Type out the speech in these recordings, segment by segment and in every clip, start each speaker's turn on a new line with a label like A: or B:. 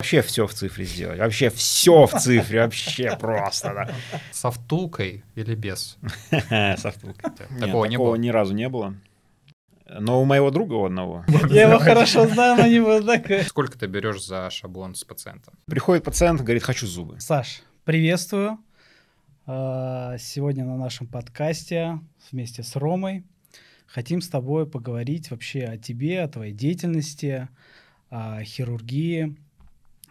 A: Вообще все в цифре сделать. Вообще все в цифре. Вообще просто, да.
B: Со втулкой или без?
A: Со втулкой.
B: Нет, такого не было?
A: ни разу не было. Но у моего друга у одного.
C: Я его хорошо знаю, но не буду так.
B: Сколько ты берешь за шаблон с пациентом?
A: Приходит пациент, говорит, хочу зубы.
C: Саш, приветствую. А, сегодня на нашем подкасте вместе с Ромой хотим с тобой поговорить вообще о тебе, о твоей деятельности, о хирургии,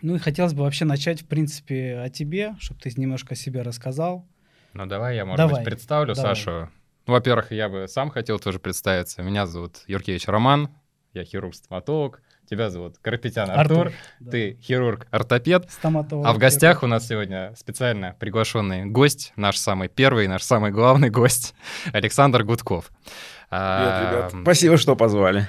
C: ну и хотелось бы вообще начать, в принципе, о тебе, чтобы ты немножко о себе рассказал.
B: Ну давай я, может
C: давай,
B: быть, представлю
C: давай.
B: Сашу. Ну, во-первых, я бы сам хотел тоже представиться. Меня зовут Юркевич Роман, я хирург-стоматолог. Тебя зовут Карапетян Артур,
C: Артур, да.
B: ты хирург-ортопед.
C: Стоматолог.
B: А в гостях у нас сегодня специально приглашенный гость, наш самый первый, наш самый главный гость, Александр Гудков. А,
A: Привет, ребят. Спасибо, что позвали.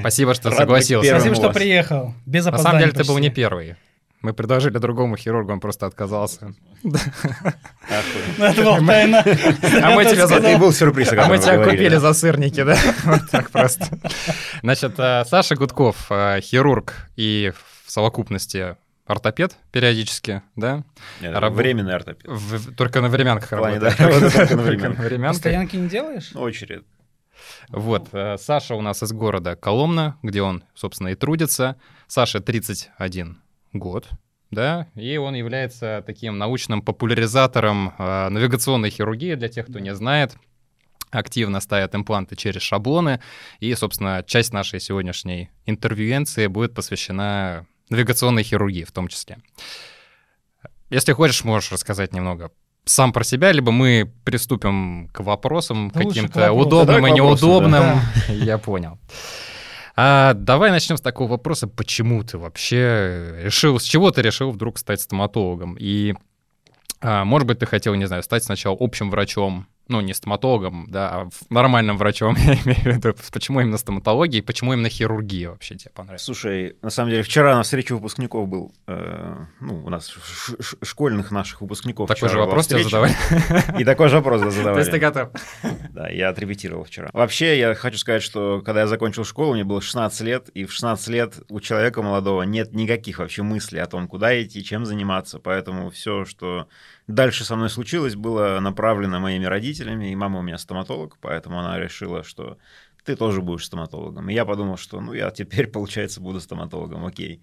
B: Спасибо, что согласился.
C: Спасибо, что приехал. Без
B: На самом деле ты был не первый. Мы предложили другому хирургу, он просто отказался.
C: Это была тайна.
B: А мы тебе за-
A: был сюрприз,
B: А мы тебя купили за сырники, да? Вот так просто. Значит, э, Саша Гудков, э, хирург и в совокупности ортопед периодически, да?
A: Нет,
B: Рабо-
A: Временный ортопед.
B: В- Только на временках
A: В плане,
B: работает.
A: да, только на временках.
C: Постоянки не делаешь?
A: Очередь.
B: Вот, э, Саша у нас из города Коломна, где он, собственно, и трудится. Саша 31 год, да, и он является таким научным популяризатором э, навигационной хирургии, для тех, кто не знает. Активно ставят импланты через шаблоны, и, собственно, часть нашей сегодняшней интервьюенции будет посвящена навигационной хирургии в том числе. Если хочешь, можешь рассказать немного сам про себя, либо мы приступим к вопросам
C: Да к
B: каким-то удобным
A: Давай
B: и неудобным. Я понял. А, давай начнем с такого вопроса, почему ты вообще решил, с чего ты решил вдруг стать стоматологом? И, а, может быть, ты хотел, не знаю, стать сначала общим врачом, ну, не стоматологом, да, а нормальным врачом, я имею в виду. Почему именно стоматология и почему именно хирургия вообще тебе понравилась?
A: Слушай, на самом деле, вчера на встрече выпускников был, э, ну, у нас школьных наших выпускников.
B: Такой же вопрос тебе задавали?
A: И такой же вопрос да,
B: То есть
A: задавали.
B: ты готов?
A: Да, я отрепетировал вчера. Вообще, я хочу сказать, что когда я закончил школу, мне было 16 лет, и в 16 лет у человека молодого нет никаких вообще мыслей о том, куда идти, чем заниматься. Поэтому все, что дальше со мной случилось, было направлено моими родителями, и мама у меня стоматолог, поэтому она решила, что ты тоже будешь стоматологом. И я подумал, что ну я теперь, получается, буду стоматологом, окей.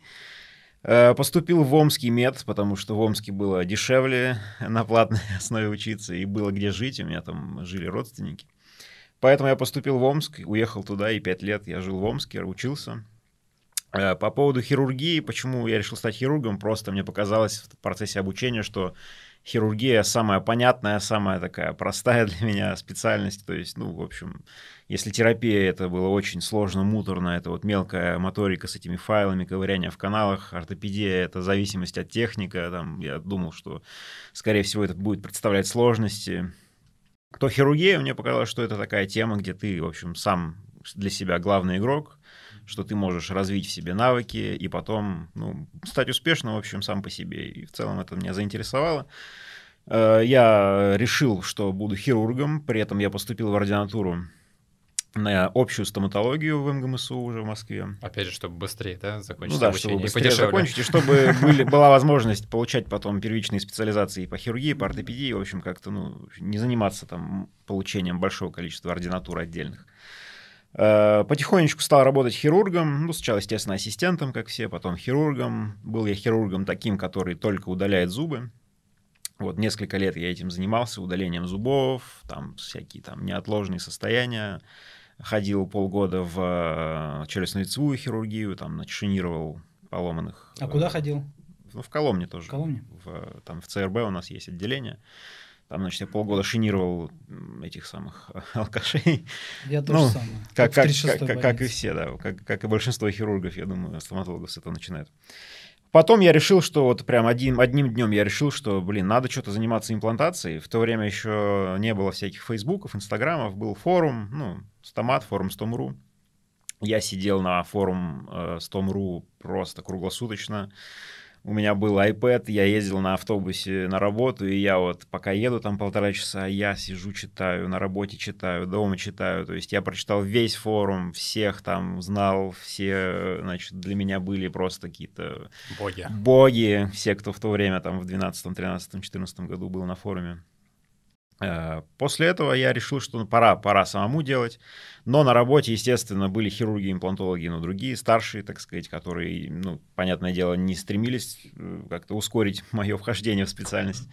A: Э, Поступил в Омский мед, потому что в Омске было дешевле на платной основе учиться, и было где жить, у меня там жили родственники. Поэтому я поступил в Омск, уехал туда, и пять лет я жил в Омске, учился. Э, По поводу хирургии, почему я решил стать хирургом, просто мне показалось в процессе обучения, что хирургия самая понятная, самая такая простая для меня специальность. То есть, ну, в общем, если терапия это было очень сложно, муторно, это вот мелкая моторика с этими файлами, ковыряние в каналах, ортопедия это зависимость от техника, там, я думал, что, скорее всего, это будет представлять сложности. То хирургия, мне показалось, что это такая тема, где ты, в общем, сам для себя главный игрок, что ты можешь развить в себе навыки и потом ну, стать успешным, в общем, сам по себе. И в целом это меня заинтересовало. Э, Я решил, что буду хирургом, при этом я поступил в ординатуру на общую стоматологию в МГМСУ уже в Москве.
B: Опять же, чтобы быстрее, да, закончить
A: Ну да,
B: обучение
A: чтобы
B: и
A: быстрее
B: подешевле.
A: закончить, и чтобы были, была возможность получать потом первичные специализации по хирургии, по ортопедии, в общем, как-то, ну, не заниматься там получением большого количества ординатур отдельных. Э, Потихонечку стал работать хирургом, ну, сначала, естественно, ассистентом, как все, потом хирургом. Был я хирургом таким, который только удаляет зубы. Вот несколько лет я этим занимался, удалением зубов, там всякие там неотложные состояния. Ходил полгода в э, челюстно-лицевую хирургию, там начинировал поломанных.
C: А
A: э,
C: куда ходил?
A: Ну, в Коломне тоже.
C: В Коломне?
A: В, там в ЦРБ у нас есть отделение. Там, значит, я полгода шинировал этих самых алкашей.
C: Я тоже
A: Ну,
C: самое.
A: Как, как,
C: 36-й
A: как, как, как и все, да. Как, как и большинство хирургов, я думаю, стоматологов с этого начинают. Потом я решил, что вот прям один, одним днем я решил, что, блин, надо что-то заниматься имплантацией. В то время еще не было всяких фейсбуков, инстаграмов, был форум, ну, стомат, форум Стом.ру. Я сидел на форум э, Стом.ру просто круглосуточно. У меня был iPad, я ездил на автобусе на работу, и я вот пока еду там полтора часа, я сижу, читаю, на работе читаю, дома читаю. То есть я прочитал весь форум, всех там знал, все, значит, для меня были просто какие-то...
B: Боги.
A: Боги, все, кто в то время там в 12, 13, 14 году был на форуме. Э, после этого я решил, что пора, пора самому делать. Но на работе, естественно, были хирурги, имплантологи, но другие, старшие, так сказать, которые, ну, понятное дело, не стремились э, как-то ускорить мое вхождение в специальность.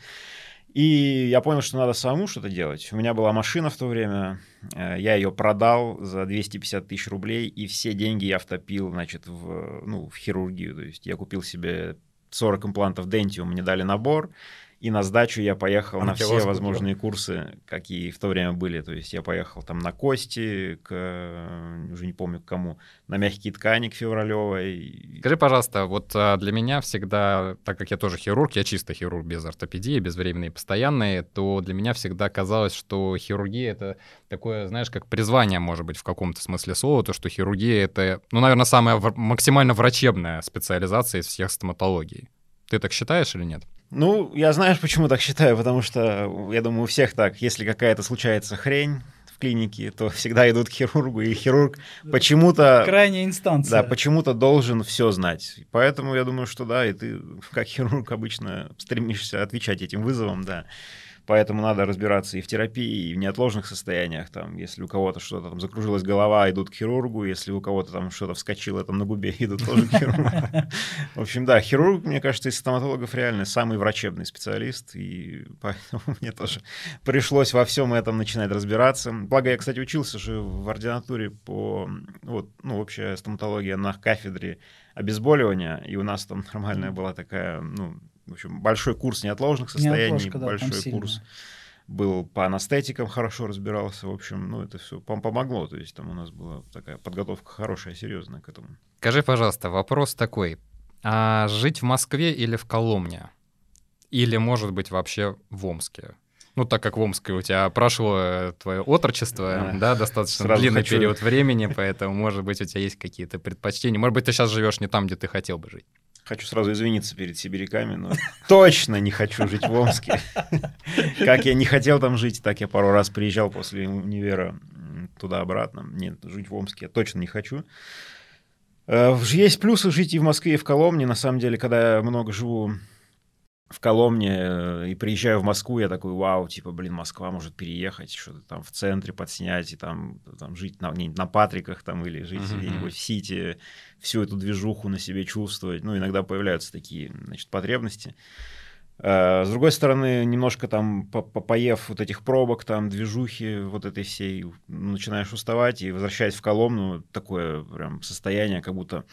A: И я понял, что надо самому что-то делать. У меня была машина в то время, э, я ее продал за 250 тысяч рублей, и все деньги я втопил, значит, в, ну, в хирургию. То есть я купил себе 40 имплантов Dentium, мне дали набор, и на сдачу я поехал на все возможные курсы, какие в то время были. То есть я поехал там на кости, к, уже не помню к кому, на мягкие ткани к Февралевой.
B: Скажи, пожалуйста, вот а, для меня всегда, так как я тоже хирург, я чисто хирург без ортопедии, без временной и постоянной, то для меня всегда казалось, что хирургия — это такое, знаешь, как призвание, может быть, в каком-то смысле слова, то, что хирургия — это, ну, наверное, самая максимально врачебная специализация из всех стоматологий. Ты так считаешь или нет?
A: Ну, я знаешь, почему так считаю, потому что, я думаю, у всех так, если какая-то случается хрень в клинике, то всегда идут к хирургу, и хирург почему-то...
C: Крайняя инстанция.
A: Да, почему-то должен все знать. Поэтому я думаю, что да, и ты, как хирург, обычно стремишься отвечать этим вызовам, да. Поэтому надо разбираться и в терапии, и в неотложных состояниях. Там, если у кого-то что-то там закружилась голова, идут к хирургу. Если у кого-то там что-то вскочило там на губе, идут тоже к хирургу. В общем, да, хирург, мне кажется, из стоматологов реально самый врачебный специалист. И поэтому мне тоже пришлось во всем этом начинать разбираться. Благо, я, кстати, учился же в ординатуре по вот, ну, общая стоматология на кафедре обезболивания, и у нас там нормальная была такая, ну, в общем, большой курс неотложных состояний, Неотложка, да, большой курс был по анестетикам хорошо разбирался, в общем, ну, это все помогло, то есть там у нас была такая подготовка хорошая, серьезная к этому.
B: Скажи, пожалуйста, вопрос такой, а жить в Москве или в Коломне? Или, может быть, вообще в Омске? Ну, так как в Омске у тебя прошло твое отрочество, а, да, достаточно длинный хочу... период времени, поэтому, может быть, у тебя есть какие-то предпочтения. Может быть, ты сейчас живешь не там, где ты хотел бы жить.
A: Хочу сразу извиниться перед сибиряками, но точно не хочу жить в Омске. Как я не хотел там жить, так я пару раз приезжал после универа туда-обратно. Нет, жить в Омске я точно не хочу. Э, есть плюсы жить и в Москве, и в Коломне. На самом деле, когда я много живу в Коломне э, и приезжаю в Москву, я такой, вау, типа, блин, Москва может переехать, что-то там в центре подснять и там, там жить на, на Патриках там или жить uh-huh. где-нибудь в Сити, всю эту движуху на себе чувствовать. Ну, иногда появляются такие, значит, потребности. Э, с другой стороны, немножко там по поев вот этих пробок, там движухи вот этой всей, начинаешь уставать и возвращаясь в Коломну, такое прям состояние, как будто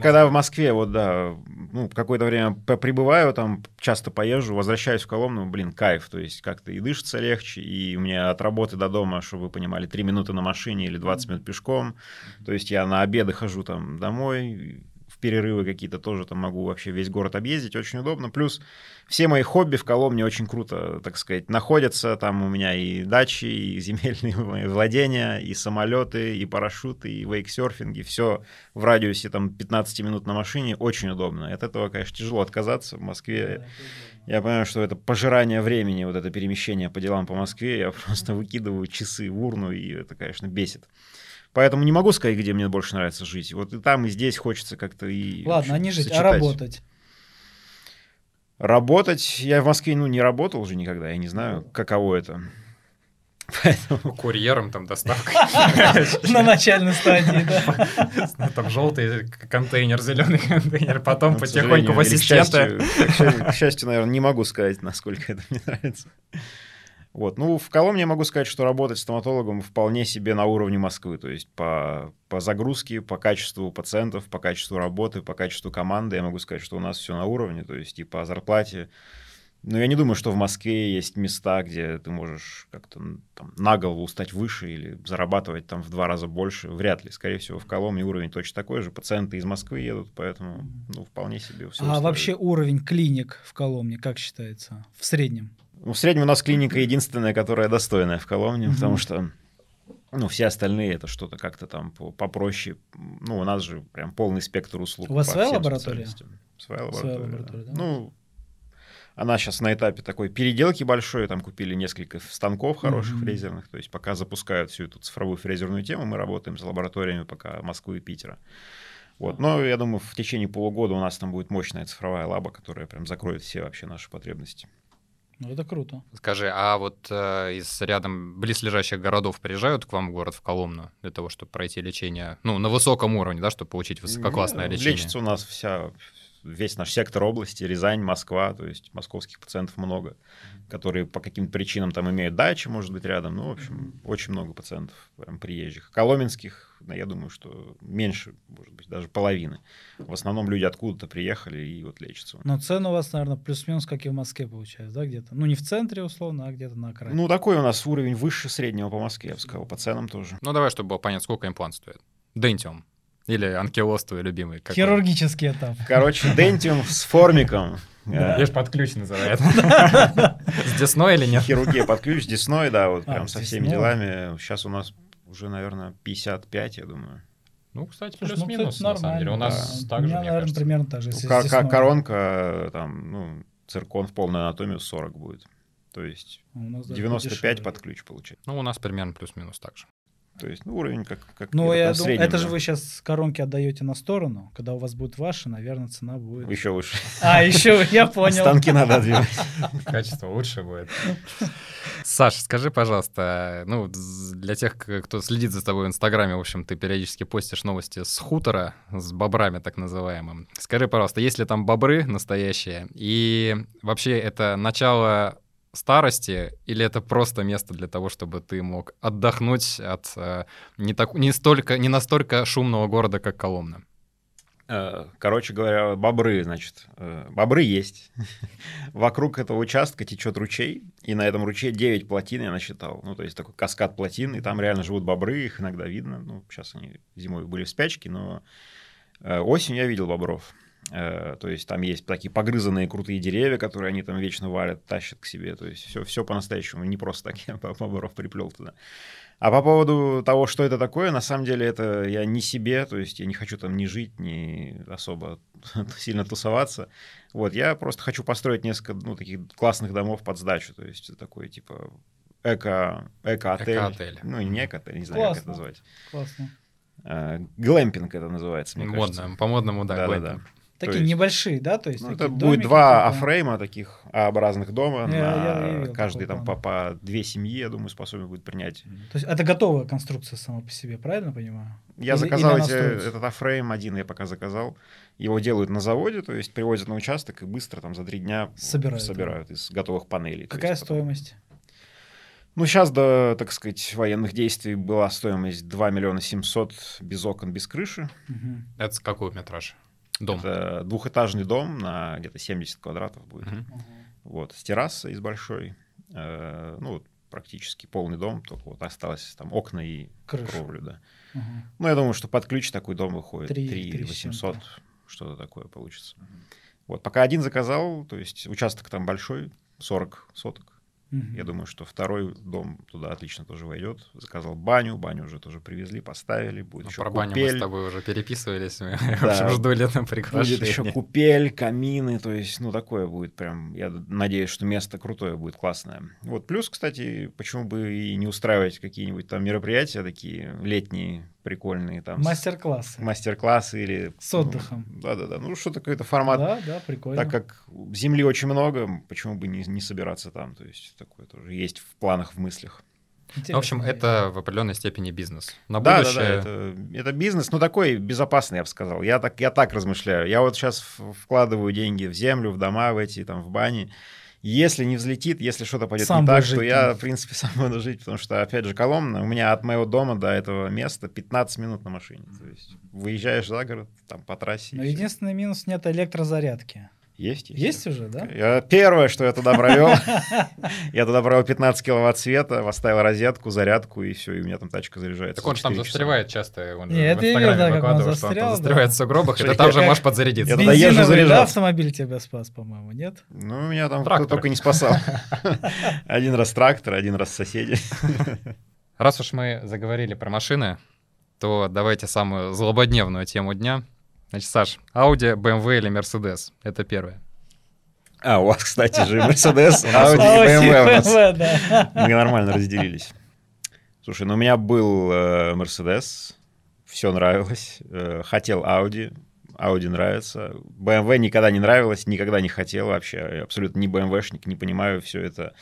A: когда в Москве, вот да, ну, какое-то время пребываю, там часто поезжу, возвращаюсь в Коломну, блин, кайф, то есть как-то и дышится легче, и у меня от работы до дома, чтобы вы понимали, 3 минуты на машине или 20 минут пешком, то есть я на обеды хожу там домой, перерывы какие-то тоже там могу вообще весь город объездить, очень удобно. Плюс все мои хобби в Коломне очень круто, так сказать, находятся. Там у меня и дачи, и земельные владения, и самолеты, и парашюты, и вейксерфинги. Все в радиусе там 15 минут на машине. Очень удобно. От этого, конечно, тяжело отказаться. В Москве я понимаю, что это пожирание времени, вот это перемещение по делам по Москве. Я просто выкидываю часы в урну, и это, конечно, бесит. Поэтому не могу сказать, где мне больше нравится жить. Вот и там, и здесь хочется как-то и...
C: Ладно, а не жить, сочетать. а работать?
A: Работать? Я в Москве, ну, не работал уже никогда, я не знаю, каково это.
B: Поэтому... Курьером там доставка.
C: На начальной стадии, да.
B: Там желтый контейнер, зеленый контейнер, потом ну, потихоньку в ассистента.
A: К счастью, наверное, не могу сказать, насколько это мне нравится. Вот. Ну, в Коломне я могу сказать, что работать стоматологом вполне себе на уровне Москвы. То есть по, по загрузке, по качеству пациентов, по качеству работы, по качеству команды я могу сказать, что у нас все на уровне. То есть и по зарплате. Но я не думаю, что в Москве есть места, где ты можешь как-то там, на голову стать выше или зарабатывать там в два раза больше. Вряд ли. Скорее всего, в Коломне уровень точно такой же. Пациенты из Москвы едут, поэтому ну, вполне себе все.
C: А вообще уровень клиник в Коломне, как считается, в среднем?
A: Ну, в среднем у нас клиника единственная, которая достойная в Коломне, угу. потому что Ну, все остальные это что-то как-то там по- попроще. Ну, у нас же прям полный спектр услуг.
C: У вас своя лаборатория?
A: Своя
C: Своя
A: лаборатория.
C: лаборатория, да?
A: Ну, она сейчас на этапе такой переделки большой, там купили несколько станков хороших
C: Мгм.
A: фрезерных, то есть пока запускают всю эту цифровую фрезерную тему, мы работаем с лабораториями пока Москвы и Питера. Вот. Но я думаю, в течение полугода у нас там будет мощная цифровая лаба, которая прям закроет все вообще наши потребности.
C: Ну, это круто.
B: Скажи, а вот э, из рядом близлежащих городов приезжают к вам в город, в Коломну, для того, чтобы пройти лечение, ну, на высоком уровне, да, чтобы получить высококлассное лечение?
A: Лечится у нас вся, весь наш сектор области, Рязань, Москва, то есть московских пациентов много, которые по каким-то причинам там имеют дачи, может быть, рядом. Ну, в общем, очень много пациентов прям приезжих. Коломенских, ну, я думаю, что меньше, может быть, даже половины. В основном люди откуда-то приехали и вот лечатся.
C: Но цены у вас, наверное, плюс-минус, как и в Москве, получается, да, где-то? Ну, не в центре, условно, а где-то на окраине.
A: Ну, такой у нас уровень выше среднего по Москве, я бы сказал, по ценам тоже.
B: Ну, давай, чтобы было понятно, сколько имплант стоит. Дентиум. Или анкилоз твой любимый. какой?
C: Хирургический этап.
A: Короче, дентиум с формиком.
C: Да.
A: Э,
B: Лишь под ключ называют. С десной или нет?
A: Хирургия под ключ, десной, да, вот
C: А,
A: прям со всеми делами. Сейчас у нас уже, наверное, 55, я думаю.
B: Ну, кстати,
C: ну,
B: плюс-минус, на самом деле. У нас
C: Да.
B: так
C: У
B: же,
C: меня,
B: мне
C: наверное,
B: кажется.
C: примерно так же.
A: Ну, коронка, там, ну, циркон в полную анатомию 40 будет. То есть
C: У нас даже
A: 95
C: подешевле.
A: под ключ получается.
B: Ну, у нас примерно плюс-минус так же.
A: То есть, ну, уровень как, как
C: Ну, я думаю,
A: среднем,
C: это же
A: да.
C: вы сейчас коронки отдаете на сторону. Когда у вас будет ваши, наверное, цена будет...
A: Еще выше.
C: А, еще, я понял.
A: Станки надо отдвинуть.
B: Качество лучше будет. Саша, скажи, пожалуйста, ну, для тех, кто следит за тобой в Инстаграме, в общем, ты периодически постишь новости с хутора, с бобрами так называемым. Скажи, пожалуйста, есть ли там бобры настоящие? И вообще это начало старости или это просто место для того, чтобы ты мог отдохнуть от э, не, так, не, столько, не настолько шумного города, как Коломна?
A: Э, Короче говоря, бобры, значит, э, бобры есть. Вокруг этого участка течет ручей, и на этом ручье 9 плотин я насчитал. Ну, то есть такой каскад плотин, и там реально живут бобры, их иногда видно. Ну, сейчас они зимой были в спячке, но э, осенью я видел бобров. Э, То есть там есть такие погрызанные крутые деревья, которые они там вечно валят, тащат к себе. То есть все, все по-настоящему. Не просто так я бобров приплел туда. А по поводу того, что это такое, на самом деле это я не себе, то есть я не хочу там ни жить, ни особо сильно тусоваться. Вот, я просто хочу построить несколько, ну, таких классных домов под сдачу, то есть такой, типа, эко, эко-отель.
B: Эко-отель.
A: Ну, не эко-отель, не знаю, как это
C: Классно.
A: назвать.
C: Классно.
A: А, Глэмпинг это называется, мне кажется.
B: Модно, по-модному, да,
A: Да-да-да.
B: глэмпинг.
C: Такие
A: есть-
C: небольшие, да? То есть
A: Ну, это будет
C: домики,
A: два
C: типа-
A: афрейма таких А-образных дома.
C: Я-
A: на
C: я- я видел
A: каждый там по, по две семьи, я думаю, способен будет принять.
C: То есть это готовая конструкция сама по себе, правильно понимаю?
A: Я
C: Или-
A: заказал
C: или
A: эти- этот афрейм один, я пока заказал. Его делают на заводе, то есть привозят на участок и быстро там за три дня
C: Собирают.
A: собирают из готовых панелей.
C: Какая
A: есть потом-
C: стоимость?
A: Ну, сейчас до, так сказать, военных действий была стоимость 2 миллиона 700 без окон, без крыши.
B: Это с какой метраж? Дом.
A: Это двухэтажный дом на где-то 70 квадратов будет.
C: Ага.
A: Вот, с террасой, с большой. Э, ну, вот практически полный дом, только вот осталось там окна и
C: Крыша.
A: кровлю, да.
C: Ага.
A: Ну, я думаю, что под ключ такой дом выходит.
C: Три-
A: 3
C: три с
A: 800,
C: чем-то.
A: что-то такое получится. Вот, пока один заказал, то есть участок там большой, 40 соток.
C: Мгм.
A: Я думаю, что второй дом туда отлично тоже войдет. Заказал баню, баню уже тоже привезли, поставили. Будет
B: Ну,
A: еще
B: Про баню мы
A: купель.
B: с тобой уже переписывались. Мы, в
A: Да.
B: общем, ждали на
A: Будет
B: приглашение.
A: еще купель, камины, то есть, ну, такое будет прям, я надеюсь, что место крутое будет, классное. Вот, плюс, кстати, почему бы и не устраивать какие-нибудь там мероприятия такие летние, прикольные, там,
C: Мастер-классы.
A: мастер-классы или...
C: С отдыхом.
A: ну, Да-да-да, ну, что какой-то формат.
C: Да, да, прикольно.
A: Так как земли очень много, почему бы не, не собираться там, то есть, такое тоже есть в планах, в мыслях.
C: Интересно.
B: В общем, это в определенной степени бизнес. На
A: Да, да,
B: будущее...
A: да, это, это бизнес, ну такой безопасный, я бы сказал. Я так, я так размышляю. Я вот сейчас вкладываю деньги в землю, в дома, в эти, там, в бани. Если не взлетит, если что-то пойдет
C: Сам
A: не так,
C: будешь
A: то
C: жить
A: я, в принципе, сам буду жить, потому что, опять же, Коломна, у меня от моего дома до этого места 15 минут на машине. То есть выезжаешь за город, там, по трассе.
C: Но единственный минус нет электрозарядки.
A: Есть, есть.
C: Есть уже, да?
A: Я, первое, что я туда провел, я туда провел 15 киловатт света, поставил розетку, зарядку, и все, и у меня там тачка заряжается.
B: Так он же там
A: 4 часа.
B: застревает часто. Он же в Инстаграме
C: да, как он
B: выкладывал, что он там застревает в сугробах, и ты там же можешь подзарядиться.
A: Я туда езжу заряжаться.
C: автомобиль тебя спас, по-моему, нет?
A: Ну, меня там
B: Трактор.
A: кто только не спасал. Один раз трактор, один раз соседи.
B: Раз уж мы заговорили про машины, то давайте самую злободневную тему дня. Значит, Саш, Audi, BMW или Mercedes? Это первое.
A: А, у вас, кстати же, Mercedes, Audi и BMW у нас. Мы нормально разделились. Слушай, ну у меня был э, Mercedes, все нравилось. Э, хотел Audi, Audi нравится. BMW никогда не нравилось, никогда не хотел вообще. Я абсолютно не BMW-шник, не понимаю все это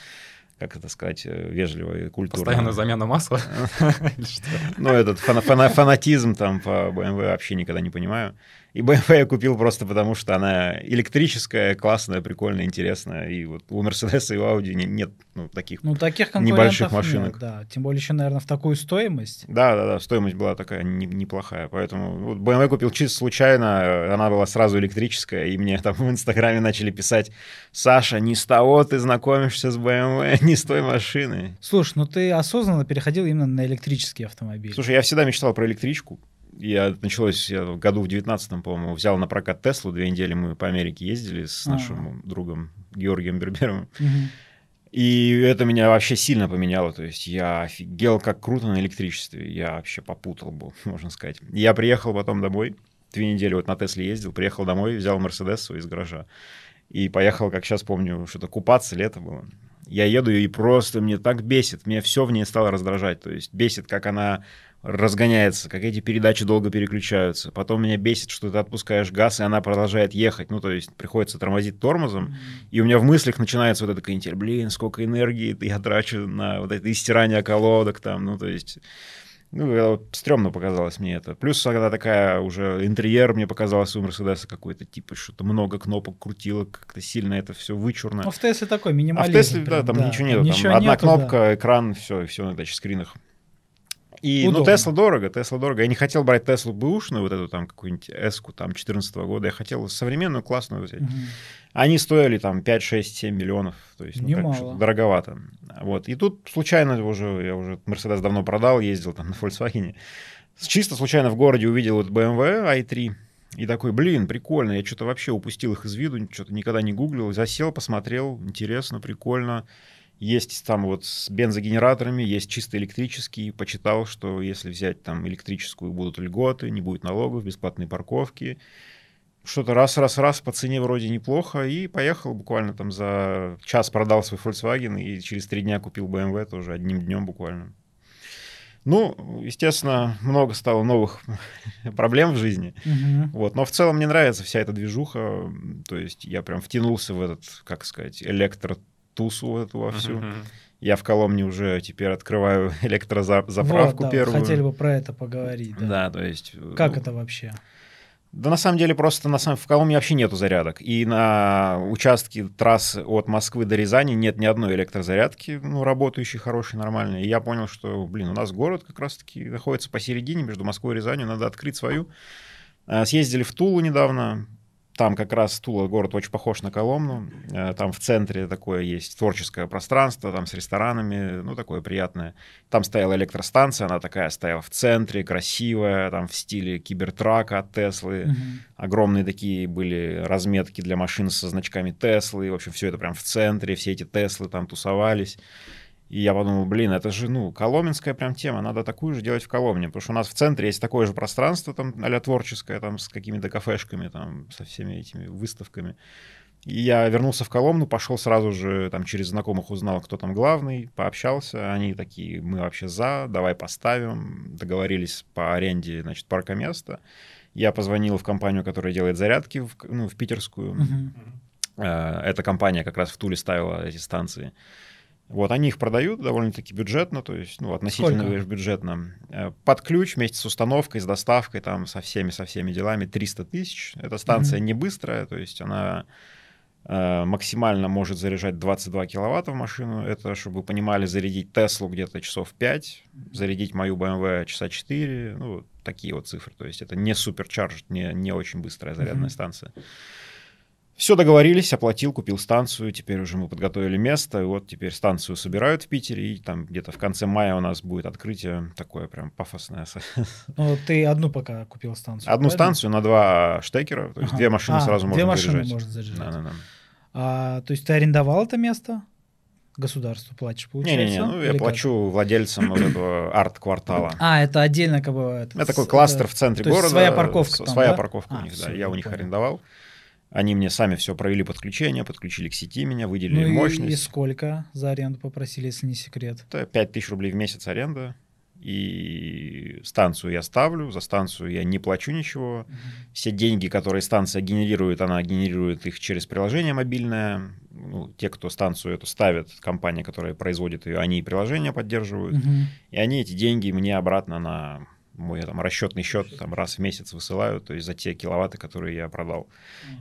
A: как это сказать, э, вежливо и культурно.
B: Постоянную замену масла?
A: Ну, этот фанатизм там по BMW вообще никогда не понимаю. И BMW я купил просто потому, что она электрическая, классная, прикольная, интересная. И вот у Mercedes и у Audi нет ну, таких,
C: ну, таких
A: небольших машинок.
C: Нет, да. Тем более еще, наверное, в такую стоимость.
A: Да, да, да, стоимость была такая не, неплохая. Поэтому вот BMW купил чисто случайно. Она была сразу электрическая. И мне там в Инстаграме начали писать, Саша, не с того ты знакомишься с BMW, не с той машиной.
C: Слушай, ну ты осознанно переходил именно на электрический автомобиль.
A: Слушай, я всегда мечтал про электричку я началось я в году в 19 по-моему, взял на прокат Теслу, две недели мы по Америке ездили с нашим А-а-а. другом Георгием Берберовым. Угу. И это меня вообще сильно поменяло. То есть я офигел, как круто на электричестве. Я вообще попутал был, можно сказать. Я приехал потом домой, две недели вот на Тесле ездил, приехал домой, взял Мерседес свой из гаража. И поехал, как сейчас помню, что-то купаться, лето было. Я еду и просто мне так бесит, меня все в ней стало раздражать. То есть бесит, как она разгоняется, как эти передачи долго переключаются. Потом меня бесит, что ты отпускаешь газ, и она продолжает ехать. Ну, то есть приходится тормозить тормозом. Mm-hmm. И у меня в мыслях начинается вот эта канитель. Блин, сколько энергии я трачу на вот это истирание колодок там. Ну, то есть... Ну, стрёмно показалось мне это. Плюс, когда такая уже интерьер мне показалось у Мерседеса какой-то, типа, что-то много кнопок крутило, как-то сильно это все вычурно.
C: Ну, в Тесле такой минимализм.
A: А в Тесле, да, там да. ничего нет. Ничего там одна нету, кнопка, да. экран, все, все на тачскринах. И, ну, Тесла дорого, Тесла дорого. Я не хотел брать Теслу бэушную, вот эту там какую-нибудь эску там 14 года. Я хотел современную, классную взять. Угу. Они стоили там 5, 6, 7 миллионов. То есть, ну, так, дороговато. Вот. И тут случайно уже, я уже Мерседес давно продал, ездил там на Volkswagen. Чисто случайно в городе увидел вот BMW i3. И такой, блин, прикольно, я что-то вообще упустил их из виду, что-то никогда не гуглил. Засел, посмотрел, интересно, прикольно. Есть там вот с бензогенераторами, есть чисто электрические. Почитал, что если взять там электрическую, будут льготы, не будет налогов, бесплатные парковки. Что-то раз-раз-раз по цене вроде неплохо. И поехал буквально там за час продал свой Volkswagen и через три дня купил BMW тоже одним днем буквально. Ну, естественно, много стало новых проблем в жизни. Угу. Вот. Но в целом мне нравится вся эта движуха. То есть я прям втянулся в этот, как сказать, электро тусу эту во всю. Uh-huh. Я в Коломне уже теперь открываю электрозаправку вот, да, первую.
C: Хотели бы про это поговорить. Да,
A: да то есть...
C: Как ну, это вообще?
A: Да на самом деле просто на самом, в Коломне вообще нету зарядок. И на участке трассы от Москвы до Рязани нет ни одной электрозарядки, ну, работающей, хорошей, нормальной. И я понял, что, блин, у нас город как раз-таки находится посередине между Москвой и Рязанью, надо открыть свою. А, съездили в Тулу недавно, там как раз Тула город очень похож на Коломну. Э, там в центре такое есть творческое пространство, там с ресторанами, ну, такое приятное. Там стояла электростанция, она такая стояла в центре, красивая, там в стиле кибертрака от Теслы. Угу. Огромные такие были разметки для машин со значками Теслы. В общем, все это прям в центре, все эти Теслы там тусовались. И я подумал, блин, это же, ну, коломенская прям тема, надо такую же делать в Коломне, потому что у нас в центре есть такое же пространство, там, а творческое, там, с какими-то кафешками, там, со всеми этими выставками. И я вернулся в Коломну, пошел сразу же, там, через знакомых узнал, кто там главный, пообщался, они такие, мы вообще за, давай поставим, договорились по аренде, значит, парка места. Я позвонил в компанию, которая делает зарядки, в, ну, в питерскую. Uh-huh. Эта компания как раз в Туле ставила эти станции. Вот, они их продают довольно-таки бюджетно, то есть, ну, относительно Сколько? бюджетно. Э, под ключ вместе с установкой, с доставкой, там, со всеми, со всеми делами 300 тысяч. Эта станция mm-hmm. не быстрая, то есть она э, максимально может заряжать 22 киловатта в машину. Это, чтобы вы понимали, зарядить Теслу где-то часов 5, зарядить мою BMW часа 4, ну, такие вот цифры. То есть это не суперчарж, не, не очень быстрая зарядная mm-hmm. станция. Все договорились, оплатил, купил станцию, теперь уже мы подготовили место, и вот теперь станцию собирают в Питере, и там где-то в конце мая у нас будет открытие такое прям пафосное.
C: Ну, ты одну пока купил станцию.
A: Одну правильно? станцию на два штекера, то есть ага. две машины а, сразу
C: две
A: можно
C: машины заряжать. Можно заряжать. Да, да, да. А, то есть ты арендовал это место? государству платишь, получается?
A: Не-не-не, ну я
C: Или как?
A: плачу владельцам вот этого арт-квартала.
C: А, это отдельно как бы... Это,
A: Это такой кластер в центре города.
C: своя парковка там,
A: Своя
C: да?
A: парковка
C: А,
A: у них, да. Я у них арендовал. Они мне сами все провели подключение, подключили к сети меня,
C: Ну
A: выделили
C: и,
A: мощность.
C: и сколько за аренду попросили, если не секрет?
A: Это 5000 рублей в месяц аренда. И станцию я ставлю, за станцию я не плачу ничего. Все деньги, которые станция генерирует, она генерирует их через приложение мобильное. Ну, те, кто станцию эту ставит, компания, которая производит ее, они и приложение поддерживают.
C: Мгм.
A: И они эти деньги мне обратно на мой там, расчетный счет там, раз в месяц высылают, то есть за те киловатты, которые я продал.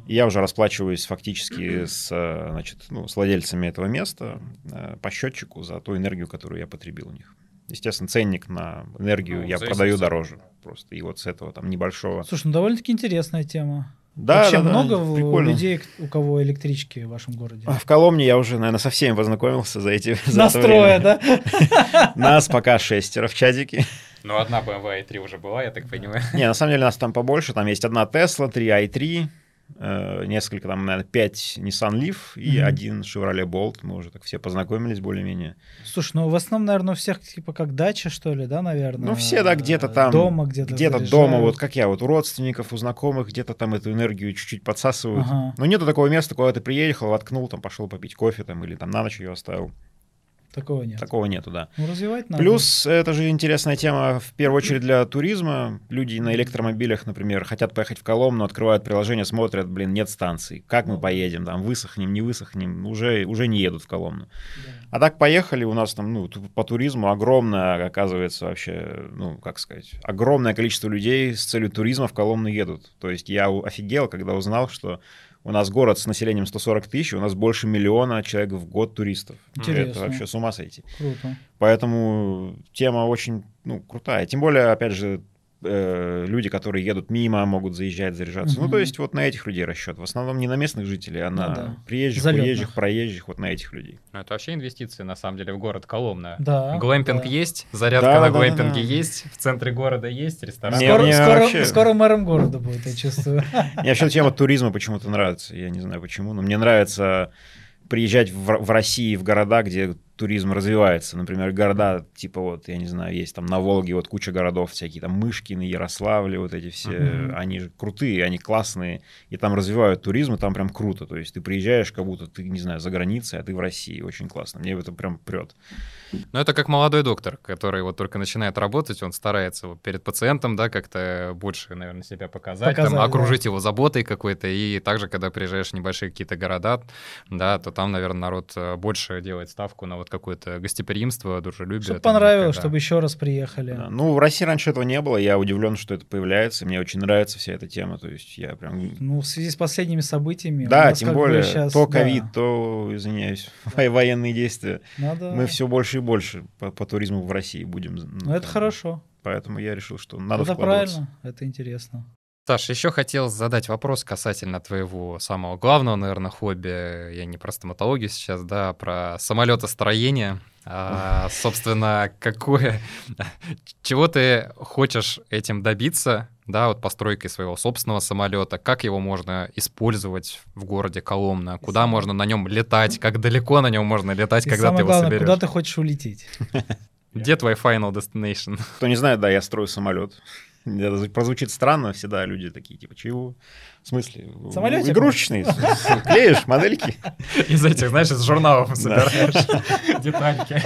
A: И я уже расплачиваюсь фактически с, значит, ну, с владельцами этого места э, по счетчику за ту энергию, которую я потребил у них. Естественно, ценник на энергию
B: Ну,
A: я продаю дороже просто. И вот с этого там небольшого...
C: Слушай, ну довольно-таки интересная тема.
A: Да,
C: Вообще
A: да, да,
C: много в-
A: прикольно.
C: людей, у кого электрички в вашем городе?
A: А В Коломне я уже, наверное, со всеми познакомился за эти...
C: Настроя, да?
A: Нас пока шестеро в чатике.
B: Ну, одна BMW i3 уже была, я так понимаю.
A: Не, на самом деле нас там побольше. Там есть одна Tesla, три i3, э, несколько, там, наверное, пять Nissan Leaf и
C: Мгм.
A: один Chevrolet Bolt. Мы уже так все познакомились более-менее.
C: Слушай, ну в основном, наверное, у всех типа как дача, что ли, да, наверное?
A: Ну, все, да, где-то там.
C: Дома где-то
A: Где-то
C: заряжают.
A: дома, вот как я, вот у родственников, у знакомых, где-то там эту энергию чуть-чуть подсасывают.
C: Ага.
A: Но нету такого места, куда ты приехал, воткнул, там пошел попить кофе там, или там на ночь ее оставил.
C: Такого нет.
A: Такого нету, да.
C: Ну, развивать надо.
A: Плюс это же интересная тема в первую очередь для туризма. Люди на электромобилях, например, хотят поехать в Коломну, открывают приложение, смотрят, блин, нет станций. Как мы поедем? Там высохнем, не высохнем. Уже, уже не едут в Коломну.
C: Да.
A: А так поехали, у нас там, ну, по туризму огромное, оказывается, вообще, ну, как сказать, огромное количество людей с целью туризма в Коломну едут. То есть я офигел, когда узнал, что у нас город с населением 140 тысяч, у нас больше миллиона человек в год туристов.
C: Интересно.
A: Это вообще с ума сойти.
C: Круто.
A: Поэтому тема очень ну, крутая. Тем более, опять же, э, люди, которые едут мимо, могут заезжать, заряжаться. Ну,
C: Мгм.
A: то есть вот на этих людей расчет. В основном не на местных жителей, а на
C: Ну да.
A: приезжих,
C: Залетных.
A: уезжих, проезжих, вот на этих людей.
B: Ну, это вообще инвестиции, на самом деле, в город Коломна.
C: Да.
B: Глэмпинг
C: да.
B: есть, зарядка
A: Да,
B: на
A: да, да,
B: глэмпинге
A: да.
B: есть, в центре города есть, ресторан.
C: Скоро,
A: мне
C: скоро,
A: вообще-
C: скоро мэром города будет, я чувствую.
A: Мне вообще тема туризма почему-то нравится. Я не знаю почему, но мне нравится приезжать в, в России в города, где туризм развивается. Например, города, типа вот, я не знаю, есть там на Волге вот куча городов всякие, там Мышкины, Ярославли, вот эти все,
C: Мгм.
A: они же крутые, они классные, и там развивают туризм, и там прям круто. То есть ты приезжаешь, как будто ты, не знаю, за границей, а ты в России. Очень классно. Мне это прям прет.
B: Ну, это как молодой доктор, который вот только начинает работать, он старается вот перед пациентом, да, как-то больше, наверное, себя показать,
C: Показать,
B: там,
C: да.
B: окружить его заботой какой-то, и также, когда приезжаешь в небольшие какие-то города, да, то там, наверное, народ э, больше делает ставку на вот какое-то гостеприимство, дружелюбие.
C: Чтобы
B: там,
C: понравилось,
B: да.
C: чтобы еще раз приехали.
A: Да. Ну, в России раньше этого не было, я удивлен, что это появляется, мне очень нравится вся эта тема, то есть я прям
C: Ну, в связи с последними событиями.
A: Да, тем более,
C: щас,
A: то
C: да,
A: ковид, то, извиняюсь, во- военные действия.
C: надо...
A: Мы все больше и больше по, по туризму в России будем. ну,
C: Ну, это
A: бы.
C: хорошо.
A: Поэтому я решил, что надо
C: это правильно, это интересно.
B: Саш, еще хотел задать вопрос касательно твоего самого главного, наверное, хобби. Я не про стоматологию сейчас, да, а про самолетостроение. А, собственно, какое... Чего ты хочешь этим добиться, да, вот постройкой своего собственного самолета, как его можно использовать в городе Коломна, куда можно на нем летать, как далеко на нем можно летать,
C: И
B: когда
C: самое
B: ты его
C: главное,
B: соберешь.
C: куда ты хочешь улететь?
B: Где твой final destination?
A: Кто не знает, да, я строю самолет. Это прозвучит странно, всегда люди такие, типа, чего? В смысле?
C: Самолетик?
A: Игрушечный. Клеишь модельки?
B: Из этих, знаешь, из журналов собираешь детальки.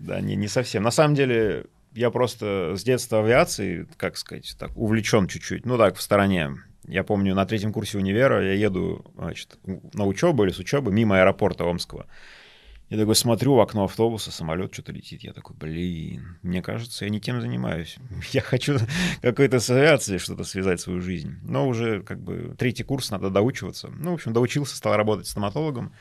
A: Да, не, не совсем. На самом деле, я просто с детства авиацией, как сказать, так, увлечен чуть-чуть. Ну так, в стороне. Я помню, на третьем курсе универа я еду значит, на учебу или с учебы мимо аэропорта Омского. Я такой смотрю в окно автобуса, самолет что-то летит. Я такой, блин, мне кажется, я не тем занимаюсь. Я хочу какой-то авиацией что-то связать свою жизнь. Но уже как бы третий курс, надо доучиваться. Ну, в общем, доучился, стал работать стоматологом.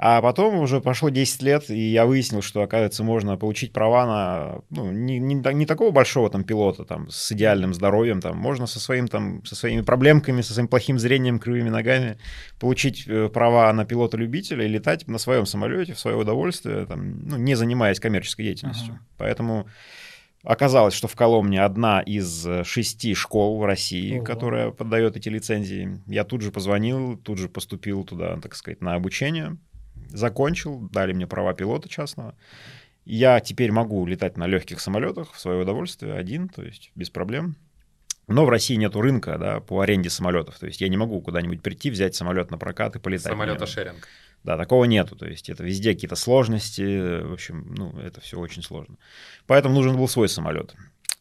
A: А потом уже прошло 10 лет, и я выяснил, что, оказывается, можно получить права на ну, не, не, не такого большого там пилота там, с идеальным здоровьем. Там, можно со, своим, там, со своими проблемками, со своим плохим зрением, кривыми ногами получить э, права на пилота-любителя и летать на своем самолете в свое удовольствие, там, ну, не занимаясь коммерческой деятельностью.
C: Ага.
A: Поэтому оказалось, что в Коломне одна из э, шести школ в России,
C: Ого.
A: которая поддает эти лицензии. Я тут же позвонил, тут же поступил туда, так сказать, на обучение закончил, дали мне права пилота частного. Я теперь могу летать на легких самолетах в свое удовольствие один, то есть без проблем. Но в России нет рынка да, по аренде самолетов. То есть я не могу куда-нибудь прийти, взять самолет на прокат и полетать.
B: Самолета шеринг.
A: Да, такого нету. То есть это везде какие-то сложности. В общем, ну, это все очень сложно. Поэтому нужен был свой самолет.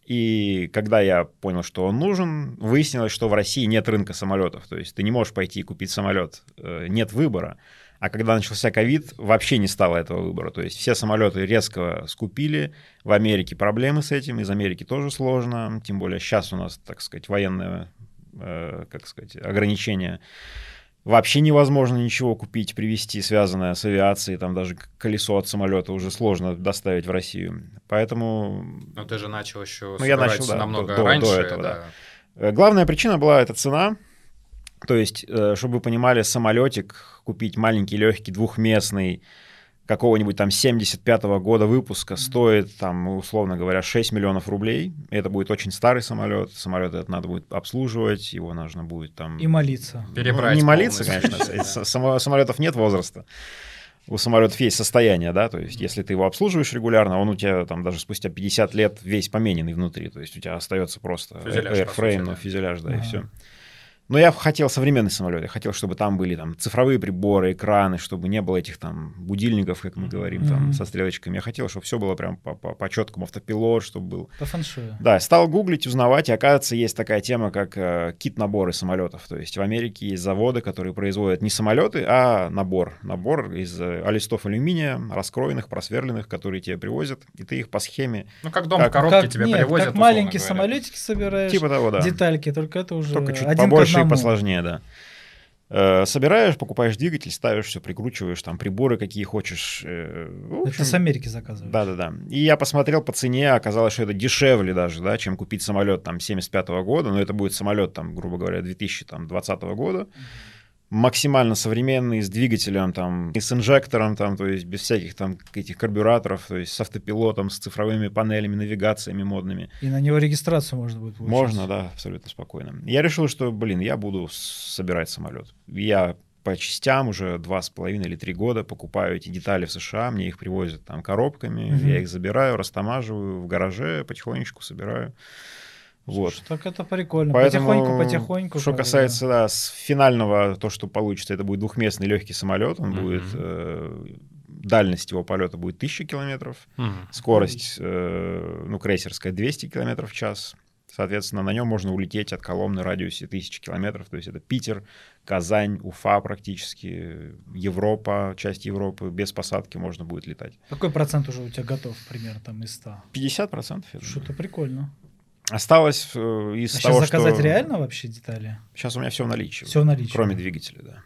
A: И когда я понял, что он нужен, выяснилось, что в России нет рынка самолетов. То есть ты не можешь пойти и купить самолет, э, нет выбора. А когда начался ковид, вообще не стало этого выбора. То есть все самолеты резко скупили. В Америке проблемы с этим, из Америки тоже сложно. Тем более сейчас у нас, так сказать, военное, э, как сказать, ограничение. Вообще невозможно ничего купить, привезти, связанное с авиацией. Там даже колесо от самолета уже сложно доставить в Россию. Поэтому...
B: Но ты же начал еще
A: ну, я начал, да,
B: намного
A: до,
B: раньше.
A: До этого, да. да. Главная причина была эта цена. То есть, э, чтобы вы понимали, самолетик купить маленький, легкий, двухместный, какого-нибудь там 75-го года выпуска стоит, там, условно говоря, 6 миллионов рублей. Это будет очень старый самолет. Самолет этот надо будет обслуживать, его нужно будет там...
C: И молиться.
A: Перебрать. Ну, не молиться, конечно. Самолетов нет возраста. У самолетов есть состояние, да, то есть если ты его обслуживаешь регулярно, он у тебя там даже спустя 50 лет весь помененный внутри, то есть у тебя остается просто
B: фюзеляж,
A: airframe, ну, фюзеляж, да, и все. Но я хотел современный самолет. Я хотел, чтобы там были там цифровые приборы, экраны, чтобы не было этих там будильников, как мы говорим, mm-hmm. там со стрелочками. Я хотел, чтобы все было прям по, по, по четкому автопилот, чтобы был.
C: По фэншую.
A: Да, стал гуглить, узнавать, и оказывается, есть такая тема, как э, кит-наборы самолетов. То есть в Америке есть заводы, которые производят не самолеты, а набор. Набор из э, листов алюминия, раскроенных, просверленных, которые тебе привозят, и ты их по схеме.
B: Ну, как дом как, в коробке как, тебе нет, привозят.
C: Как маленькие говоря. самолетики собираешь.
A: Типа того, да.
C: Детальки, только это уже
A: только чуть один побольше и посложнее, да. Э, собираешь, покупаешь двигатель, ставишь все, прикручиваешь, там приборы какие хочешь.
C: Э, общем, это с Америки заказываешь?
A: Да-да-да. И я посмотрел по цене, оказалось, что это дешевле даже, да, чем купить самолет там 75 -го года, но это будет самолет там, грубо говоря, 2020 года. Mm-hmm максимально современный, с двигателем, там, и с инжектором, там, то есть без всяких там этих карбюраторов, то есть с автопилотом, с цифровыми панелями, навигациями модными.
C: И на него регистрацию можно будет
A: получить? Можно, да, абсолютно спокойно. Я решил, что, блин, я буду собирать самолет. Я по частям уже два с половиной или три года покупаю эти детали в США, мне их привозят там коробками, mm-hmm. я их забираю, растамаживаю в гараже, потихонечку собираю. Вот.
C: Слушай, так это прикольно.
A: Поэтому,
C: потихоньку, потихоньку.
A: Что касается да, с финального, то, что получится, это будет двухместный легкий самолет. Он mm-hmm. будет э, дальность его полета будет 1000 километров, mm-hmm. скорость, э, ну, крейсерская 200 километров в час. Соответственно, на нем можно улететь от Коломны в радиусе 1000 километров. То есть это Питер, Казань, Уфа практически, Европа, часть Европы. Без посадки можно будет летать.
C: Какой процент уже у тебя готов примерно там из 100?
A: 50 процентов.
C: Что-то прикольно.
A: Осталось э, из а того,
C: сейчас заказать
A: что...
C: реально вообще детали?
A: Сейчас у меня все в наличии.
C: Все в наличии.
A: Кроме двигателя, да.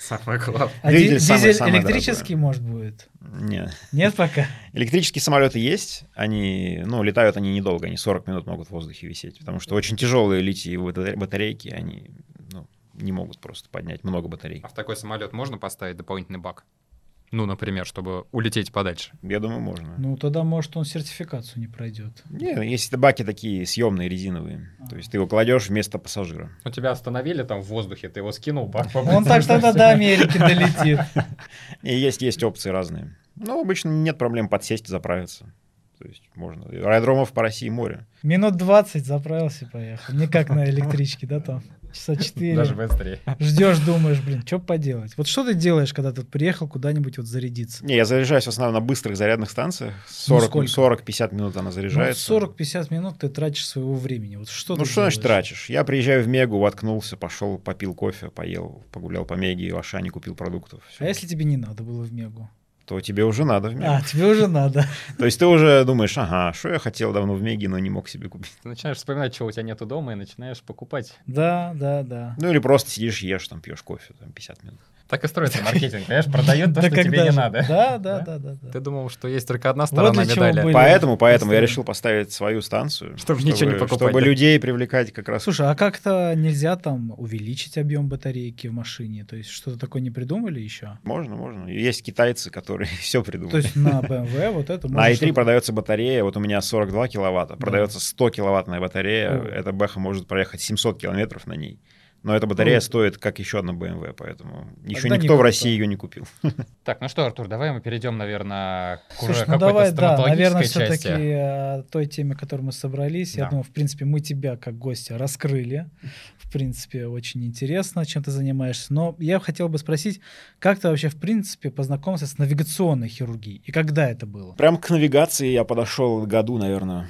B: Самое главное.
C: А Двигатель дизель самый, электрический, дорогой. может, будет?
A: Нет.
C: Нет пока?
A: Электрические самолеты есть. Они, ну, летают они недолго. Они 40 минут могут в воздухе висеть. Потому что очень тяжелые литиевые батарейки, они ну, не могут просто поднять много батарей.
B: А в такой самолет можно поставить дополнительный бак? Ну, например, чтобы улететь подальше.
A: Я думаю, можно.
C: Ну, тогда, может, он сертификацию не пройдет.
A: Не, есть баки такие съемные, резиновые. А. То есть ты его кладешь вместо пассажира.
B: У тебя остановили там в воздухе, ты его скинул, бак
C: Он так тогда до Америки долетит.
A: И есть, есть опции разные. Ну, обычно нет проблем подсесть и заправиться. То есть можно. Аэродромов по России море.
C: Минут 20 заправился и поехал. Не как на электричке, да, там? Часа 4.
B: Даже быстрее.
C: Ждешь, думаешь, блин, что поделать? Вот что ты делаешь, когда ты приехал куда-нибудь вот зарядиться?
A: Не, я заряжаюсь в основном на быстрых зарядных станциях. 40, ну, 40-50 минут она заряжается.
C: Ну, 40-50 минут ты тратишь своего времени. Вот что
A: ну, что значит тратишь? Я приезжаю в Мегу, воткнулся, пошел, попил кофе, поел, погулял по Меге, в Ашане купил продуктов.
C: Все. А если тебе не надо было в Мегу?
A: То тебе уже надо в Мегу.
C: А, тебе уже надо.
A: То есть ты уже думаешь, ага, что я хотел давно в Меге, но не мог себе купить.
B: Ты начинаешь вспоминать, что у тебя нету дома, и начинаешь покупать.
C: Да, да, да.
A: Ну или просто сидишь, ешь, там пьешь кофе, там 50 минут.
B: Так и строится маркетинг, понимаешь? Продает то, что тебе не надо.
C: Да, да, да, да.
B: Ты думал, что есть только одна сторона медали.
A: Поэтому, поэтому я решил поставить свою станцию.
B: Чтобы ничего не покупать.
A: Чтобы людей привлекать как раз.
C: Слушай, а как-то нельзя там увеличить объем батарейки в машине? То есть что-то такое не придумали еще?
A: Можно, можно. Есть китайцы, которые все придумали.
C: То есть на BMW вот это
A: На i3 продается батарея, вот у меня 42 киловатта, продается 100 киловаттная батарея, эта бэха может проехать 700 километров на ней. Но эта батарея стоит как еще одна BMW, поэтому еще никто в. России ее не купил.
B: Так, ну что, Артур, давай мы перейдем, наверное, к уже
C: Слушай, ну
B: какой-то
C: давай, да, наверное, все-таки
B: части.
C: той теме, к которой мы собрались. Я
B: Да.
C: думаю, в принципе, мы тебя как гостя раскрыли. В принципе, очень интересно, чем ты занимаешься. Но я хотел бы спросить, как ты вообще, в принципе, познакомился с навигационной хирургией? И когда это было?
A: Прям к навигации я подошел году, наверное,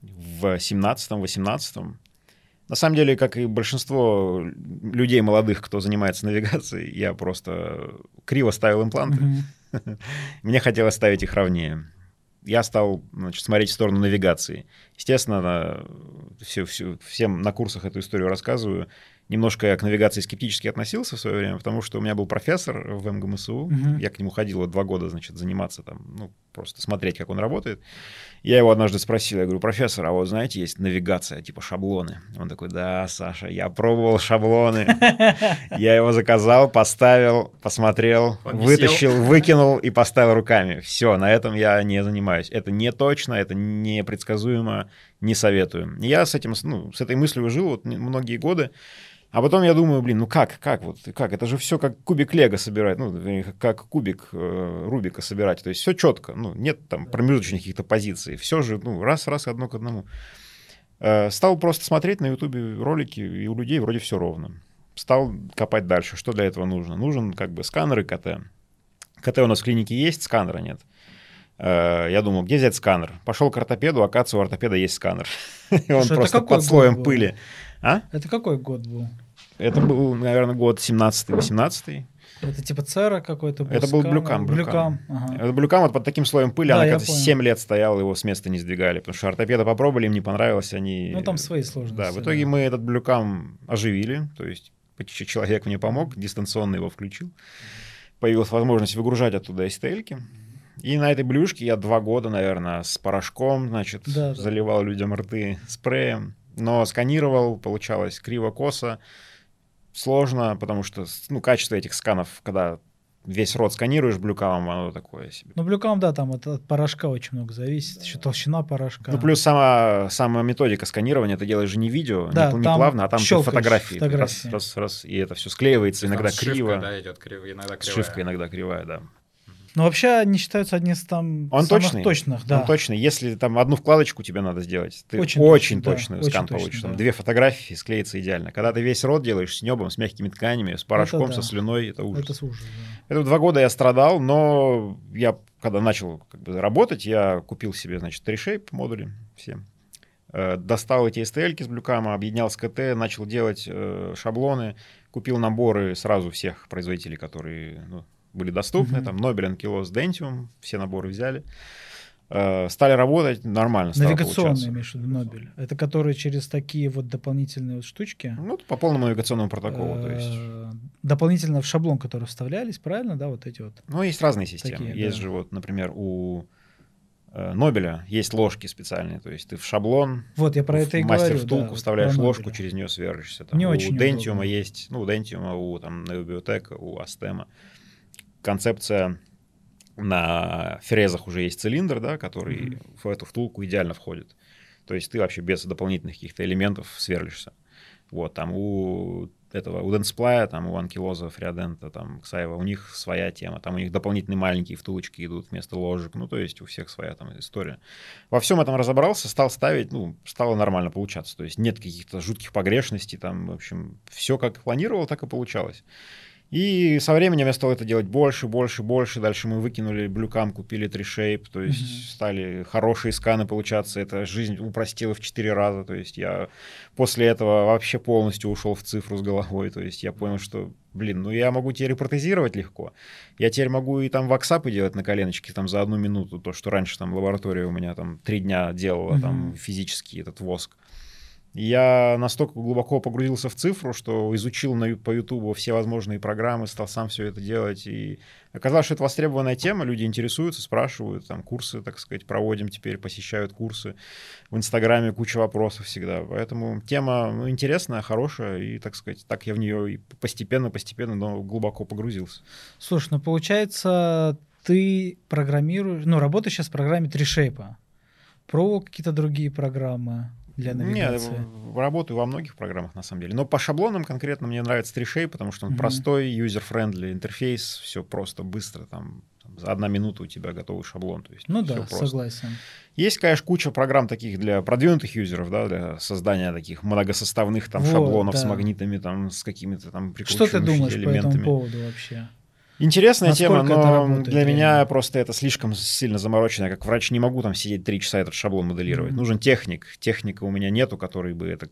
A: в 17-18. На самом деле, как и большинство людей молодых, кто занимается навигацией, я просто криво ставил импланты. Мне хотелось ставить их ровнее. Я стал значит, смотреть в сторону навигации. Естественно, на- всё- всё- всем на курсах эту историю рассказываю. Немножко я к навигации скептически относился в свое время, потому что у меня был профессор в МГМСУ.
C: Мгм.
A: Я к нему ходил вот два года, значит, заниматься там, ну, просто смотреть, как он работает. Я его однажды спросил, я говорю, профессор, а вот знаете, есть навигация, типа шаблоны. Он такой, да, Саша, я пробовал шаблоны. Я его заказал, поставил, посмотрел, вытащил, выкинул и поставил руками. Все, на этом я не занимаюсь. Это не точно, это непредсказуемо, не советую. Я с этим, ну, с этой мыслью жил вот многие годы. А потом я думаю, блин, ну как, как вот, как? Это же все как кубик Лего собирать, ну, как кубик э, Рубика собирать. То есть все четко, ну, нет там промежуточных каких-то позиций. Все же, ну, раз-раз одно к одному. Э, Стал просто смотреть на Ютубе ролики, и у людей вроде все ровно. Стал копать дальше. Что для этого нужно? Нужен как бы сканер и КТ. КТ у нас в клинике есть, сканера нет. Э, Я думал, где взять сканер? Пошел к ортопеду, оказывается, у ортопеда есть сканер. И он просто под слоем пыли. А?
C: Это какой год был?
A: Это был, наверное, год 17-18.
C: Это типа Цера какой-то был?
A: Это был? Блюкам,
C: Блюкам. ага.
A: Это Блюкам вот под таким слоем пыли,
C: Да,
A: она,
C: понял.
A: 7 лет стояла, его с места не сдвигали, потому что ортопеда попробовали, им не понравилось, они...
C: Ну, там свои сложности.
A: Да, в итоге мы этот Блюкам оживили, то есть человек мне помог, дистанционно его включил. Появилась возможность выгружать оттуда STL-ки. И на этой блюшке я два года, наверное, с порошком, значит,
C: Да, да.
A: заливал людям рты спреем, но сканировал, получалось криво-косо, сложно, потому что, ну, качество этих сканов, когда весь рот сканируешь блюкамом, оно такое себе.
C: Ну, Блюкам, да, там от, от порошка очень много зависит. Еще толщина порошка.
A: Ну, плюс сама, сама методика сканирования, ты делаешь же не видео,
C: Да,
A: не, не плавно, а там ты фотографии.
C: фотографии.
A: Раз, раз, раз, и это все склеивается, иногда криво.
B: идет криво, иногда
A: Сшивка иногда кривая, да.
C: Но вообще они считаются одни из там
A: Он
C: самых
A: точный.
C: точных, да.
A: Он точно. Если там одну вкладочку тебе надо сделать, ты
C: Очень
A: очень,
C: точно, да,
A: точный
C: очень
A: скан
C: точно,
A: получишь. Там
C: да.
A: две фотографии склеится идеально. Когда ты весь рот делаешь с небом, с мягкими тканями, с порошком,
C: да.
A: со слюной, это ужас.
C: Это ужас, да.
A: Это два года я страдал, но я, когда начал как бы, работать, я купил себе, значит, тришейп модули все. Э, Достал эти STL с блюкама, объединял с КТ, начал делать э, шаблоны, купил наборы сразу всех производителей, которые ну, были доступны,
C: Мгм.
A: там Nobel, Ankylos, Dentium, все наборы взяли. Э, Стали работать, нормально
C: Навигационные, имеешь в виду, Нобель. Это которые через такие вот дополнительные вот штучки.
A: Ну, по полному навигационному протоколу, то есть.
C: э, Дополнительно в шаблон, который вставлялись, правильно, да, вот эти вот?
A: Ну, есть разные системы.
C: Такие,
A: есть
C: да.
A: же вот, например, у э, Нобеля есть ложки специальные, то есть ты в шаблон,
C: Вот, я про это и
A: мастер
C: говорю.
A: втулку
C: да,
A: вставляешь ложку,
C: Нобеля.
A: через нее сверлишься. Там,
C: Не
A: у
C: очень удобно.
A: есть, ну, у Dentium, у там Neobiotech, у Astema. Концепция на фрезах уже есть цилиндр, да, который
C: Мгм.
A: в эту втулку идеально входит. То есть ты вообще без дополнительных каких-то элементов сверлишься. Вот, там у этого, у Денсплая, там у Анкилоза, Фриадента, там, Ксаева, у них своя тема. Там у них дополнительные маленькие втулочки идут вместо ложек. Ну, то есть у всех своя там история. Во всем этом разобрался, стал ставить, ну, стало нормально получаться. То есть нет каких-то жутких погрешностей, там, в общем, все как планировал, так и получалось. И со временем я стал это делать больше, больше, больше. Дальше мы выкинули блюкам, купили тришейп, то есть
C: Мгм.
A: стали хорошие сканы получаться. Это жизнь упростила в четыре раза. То есть я после этого вообще полностью ушел в цифру с головой. То есть я понял, что, блин, ну я могу теперь протезировать легко. Я теперь могу и там ваксапы делать на коленочке там за одну минуту. То, что раньше там лаборатория у меня там три дня делала там
C: Мгм.
A: физически этот воск. Я настолько глубоко погрузился в цифру, что изучил на, по Ютубу все возможные программы, стал сам все это делать. И оказалось, что это востребованная тема, люди интересуются, спрашивают, там курсы, так сказать, проводим теперь, посещают курсы. В Инстаграме куча вопросов всегда. Поэтому тема ну, интересная, хорошая, и, так сказать, так я в нее и постепенно-постепенно, но глубоко погрузился.
C: Слушай, ну получается, ты программируешь, ну, работаешь сейчас в программе TreeShape. Пробовал какие-то другие программы? Для навигации?
A: Не, работаю во многих программах, на самом деле. Но по шаблонам конкретно мне нравится TreeShape, потому что он mm-hmm. простой, user-friendly интерфейс, все просто, быстро, там, за одна минута у тебя готовый шаблон. То есть
C: ну да,
A: просто.
C: согласен.
A: Есть, конечно, куча программ таких для продвинутых юзеров, да, для создания таких многосоставных там вот, шаблонов да. с магнитами, там, с какими-то там
C: Что ты думаешь элементами. по этому поводу вообще?
A: Интересная Насколько тема, но работает, для реально? меня просто это слишком сильно заморочено. Я как врач не могу там сидеть три часа этот шаблон моделировать. Mm-hmm. Нужен техник. Техника у меня нету, который бы это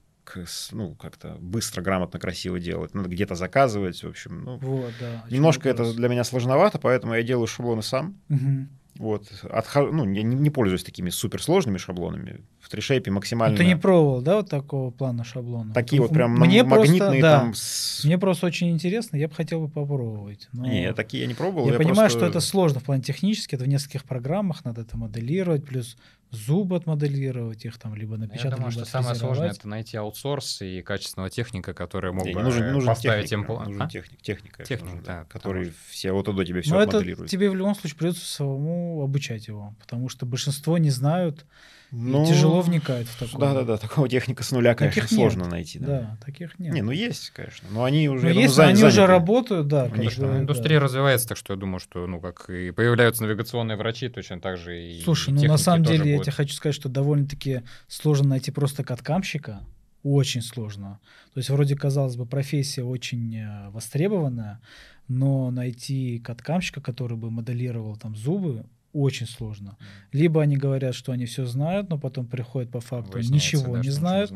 A: ну, как-то быстро, грамотно, красиво делать. Надо где-то заказывать, в общем. Ну, вот, да, немножко это для меня сложновато, поэтому я делаю шаблоны сам. Угу. Вот, отхожу, ну, я не, не пользуюсь такими суперсложными шаблонами. В трешейпе максимально...
C: Но ты не пробовал, да, вот такого плана шаблона?
A: Такие вот прям мне магнитные
C: просто,
A: там...
C: С... Мне просто очень интересно, я бы хотел бы попробовать.
A: Но... Не, такие я не пробовал.
C: Я, я понимаю, просто... что это сложно в плане технически, это в нескольких программах надо это моделировать, плюс зубы отмоделировать их там, либо напечатать, Я думаю,
B: что самое сложное это найти аутсорс и качественного техника, который мог не, бы нужен, нужен поставить
A: техника, им... Нужен а? техник, техника, техника нужен, да, который потому... все вот туда тебе все Но
C: это тебе в любом случае придется самому обучать его, потому что большинство не знают, ну, тяжело вникает в такое.
A: Да-да-да, такого техника с нуля, конечно, таких сложно нет. найти. Да.
C: да, таких нет.
A: Не, ну есть, конечно, но они уже
C: но
A: думаю,
C: есть, заняты. они уже работают, да.
B: Конечно, бы, индустрия да. развивается, так что я думаю, что, ну, как и появляются навигационные врачи, точно так же и
C: Слушай, ну, на самом деле, будет. я тебе хочу сказать, что довольно-таки сложно найти просто каткамщика, очень сложно. То есть вроде, казалось бы, профессия очень э, востребованная, но найти каткамщика, который бы моделировал там зубы, очень сложно. Либо они говорят, что они все знают, но потом приходят по факту, Выясняется, ничего да, не знают.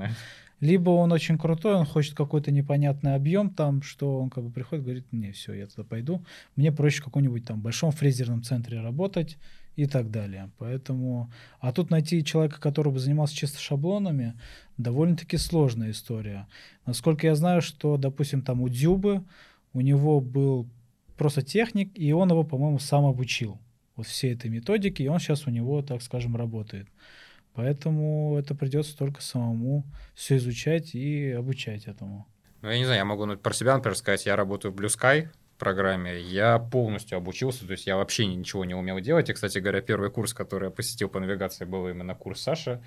C: Либо он очень крутой, он хочет какой-то непонятный объем там, что он как бы приходит, говорит, не, все, я туда пойду. Мне проще в каком-нибудь там большом фрезерном центре работать и так далее. Поэтому, а тут найти человека, который бы занимался чисто шаблонами, довольно-таки сложная история. Насколько я знаю, что, допустим, там у Дзюбы у него был просто техник, и он его, по-моему, сам обучил вот всей этой методики, и он сейчас у него, так скажем, работает. Поэтому это придется только самому все изучать и обучать этому.
B: Ну, я не знаю, я могу ну, про себя, например, сказать, я работаю в Blue Sky, программе, я полностью обучился, то есть я вообще ничего не умел делать. И, кстати говоря, первый курс, который я посетил по навигации, был именно курс Саши.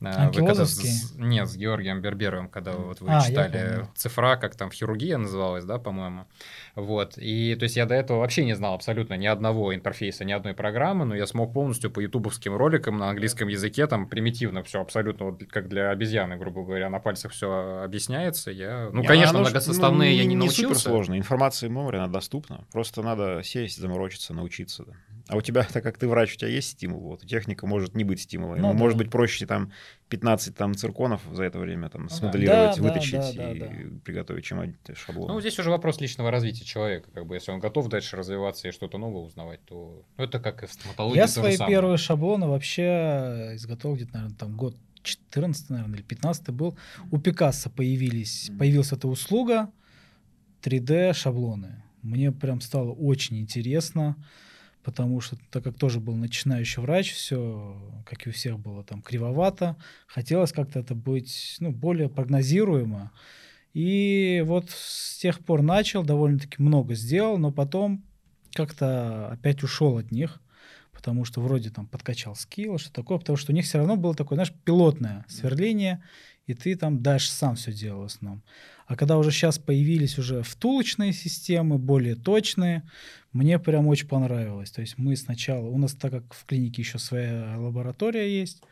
C: А, вы когда
B: с, Нет, с Георгием Берберовым, когда вот вы а, читали «Цифра», как там хирургия называлась, да, по-моему. Вот, и то есть я до этого вообще не знал абсолютно ни одного интерфейса, ни одной программы, но я смог полностью по ютубовским роликам на английском языке, там примитивно все абсолютно, вот как для обезьяны, грубо говоря, на пальцах все объясняется. Я, ну, не, конечно, многосоставные ну, я не, не научился.
A: Сложно, информации море, надо доступно. Просто надо сесть, заморочиться, научиться. Да. А у тебя, так как ты врач, у тебя есть стимул. Вот. Техника может не быть стимула. Ну, да. Может быть проще там 15 там, цирконов за это время там, ну, смоделировать, да, вытащить да, да, и да, да. приготовить, чем шаблон.
B: Ну, здесь уже вопрос личного развития человека. Как бы, если он готов дальше развиваться и что-то новое узнавать, то ну, это как и в стоматологии.
C: Я свои первые шаблоны вообще изготовил где-то, наверное, там год 14, наверное, или 15 был. У Пикассо появились, появилась эта услуга 3D шаблоны. Мне прям стало очень интересно, потому что, так как тоже был начинающий врач, все, как и у всех, было там кривовато. Хотелось как-то это быть ну, более прогнозируемо. И вот с тех пор начал, довольно-таки много сделал, но потом как-то опять ушел от них, потому что вроде там подкачал скилл, что такое, потому что у них все равно было такое, знаешь, пилотное сверление, и ты там дальше сам все делал в основном. А когда уже сейчас появились уже втулочные системы, более точные, мне прям очень понравилось. То есть мы сначала, у нас так как в клинике еще своя лаборатория есть,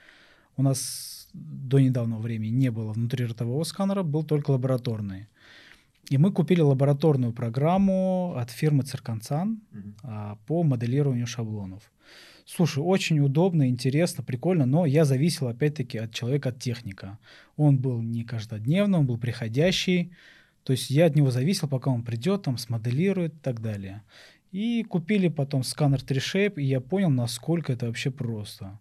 C: у нас до недавнего времени не было внутриротового сканера, был только лабораторный. И мы купили лабораторную программу от фирмы Цирконцан mm-hmm. а, по моделированию шаблонов. Слушай, очень удобно, интересно, прикольно, но я зависел опять-таки от человека, от техника. Он был не каждодневный, он был приходящий. То есть я от него зависел, пока он придет, там, смоделирует и так далее. И купили потом сканер 3Shape, и я понял, насколько это вообще просто.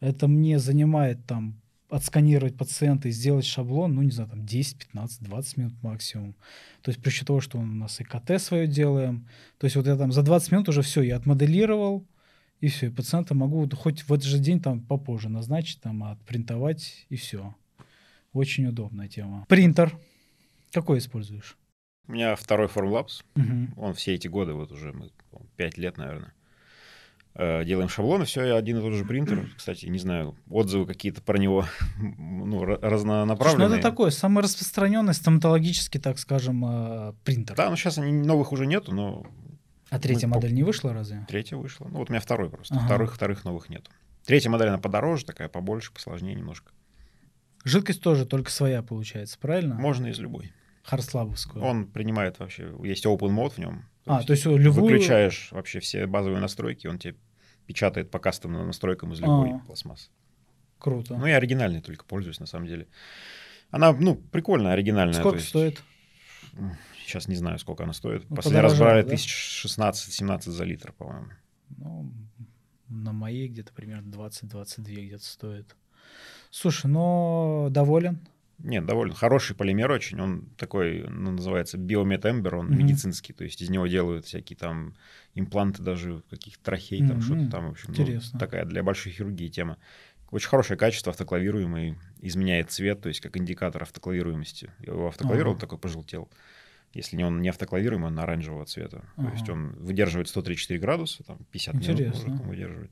C: Это мне занимает там отсканировать пациента и сделать шаблон, ну, не знаю, там 10, 15, 20 минут максимум. То есть при того, что у нас и КТ свое делаем. То есть вот я там за 20 минут уже все, я отмоделировал, и все, и пациента могу хоть в этот же день там попозже назначить, там, отпринтовать, и все. Очень удобная тема. Принтер. Какой используешь?
A: У меня второй Formlabs. Угу. Он все эти годы, вот уже пять лет, наверное. Э, делаем шаблоны, все один и тот же принтер. Кстати, не знаю, отзывы какие-то про него ну, разнонаправленные.
C: Ну, это такой самый распространенный стоматологический, так скажем, э, принтер.
A: Да, но сейчас новых уже нету, но...
C: А третья модель не вышла разве?
A: Третья вышла. Ну, вот у меня второй просто. Ага. Вторых, вторых новых нету. Третья модель, она подороже, такая побольше, посложнее немножко.
C: Жидкость тоже только своя получается, правильно?
A: Можно из любой.
C: Харслабовскую.
A: Он принимает вообще, есть open mode в нем.
C: То а, есть то есть любую...
A: Выключаешь вообще все базовые настройки, он тебе печатает по кастомным настройкам из любой а, пластмассы.
C: Круто.
A: Ну, я оригинальный только пользуюсь, на самом деле. Она, ну, прикольная, оригинальная.
C: Сколько есть... стоит?
A: Сейчас не знаю, сколько она стоит. Ну, Последний раз брали да? 1016-17 за литр, по-моему.
C: Ну, на моей где-то примерно 20-22 где-то стоит. Слушай, но доволен?
A: Нет, довольно хороший полимер очень. Он такой, ну, называется биометэмбер, он mm-hmm. медицинский. То есть из него делают всякие там импланты даже каких-то трахей, mm-hmm. там что-то там, в общем.
C: Интересно.
A: Ну, такая для большой хирургии тема. Очень хорошее качество, автоклавируемый, изменяет цвет, то есть как индикатор автоклавируемости. Я его автоклавировал, uh-huh. такой пожелтел. Если не он не автоклавируемый, он оранжевого цвета. Uh-huh. То есть он выдерживает 134 градуса, там 50
C: Интересно.
A: минут может выдерживать.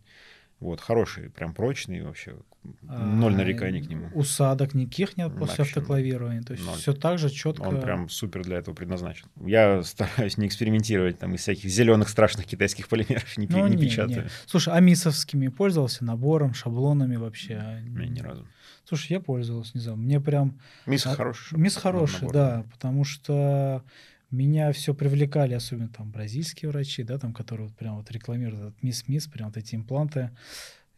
A: Вот, хороший, прям прочный вообще. Ноль а, нареканий к нему.
C: Усадок никаких нет после Вообще автоклавирования. То есть ноль. все так же четко.
A: Он прям супер для этого предназначен. Я стараюсь не экспериментировать там из всяких зеленых страшных китайских полимеров не, ну, не, не печатаю. Не.
C: Слушай, а мисовскими пользовался набором, шаблонами вообще?
A: Мне ни разу.
C: Слушай, я пользовался, не знаю, мне прям...
A: Мисс а, хороший.
C: Мисс хороший, да, потому что меня все привлекали, особенно там бразильские врачи, да, там, которые вот прям вот рекламируют этот мисс-мисс, прям вот эти импланты.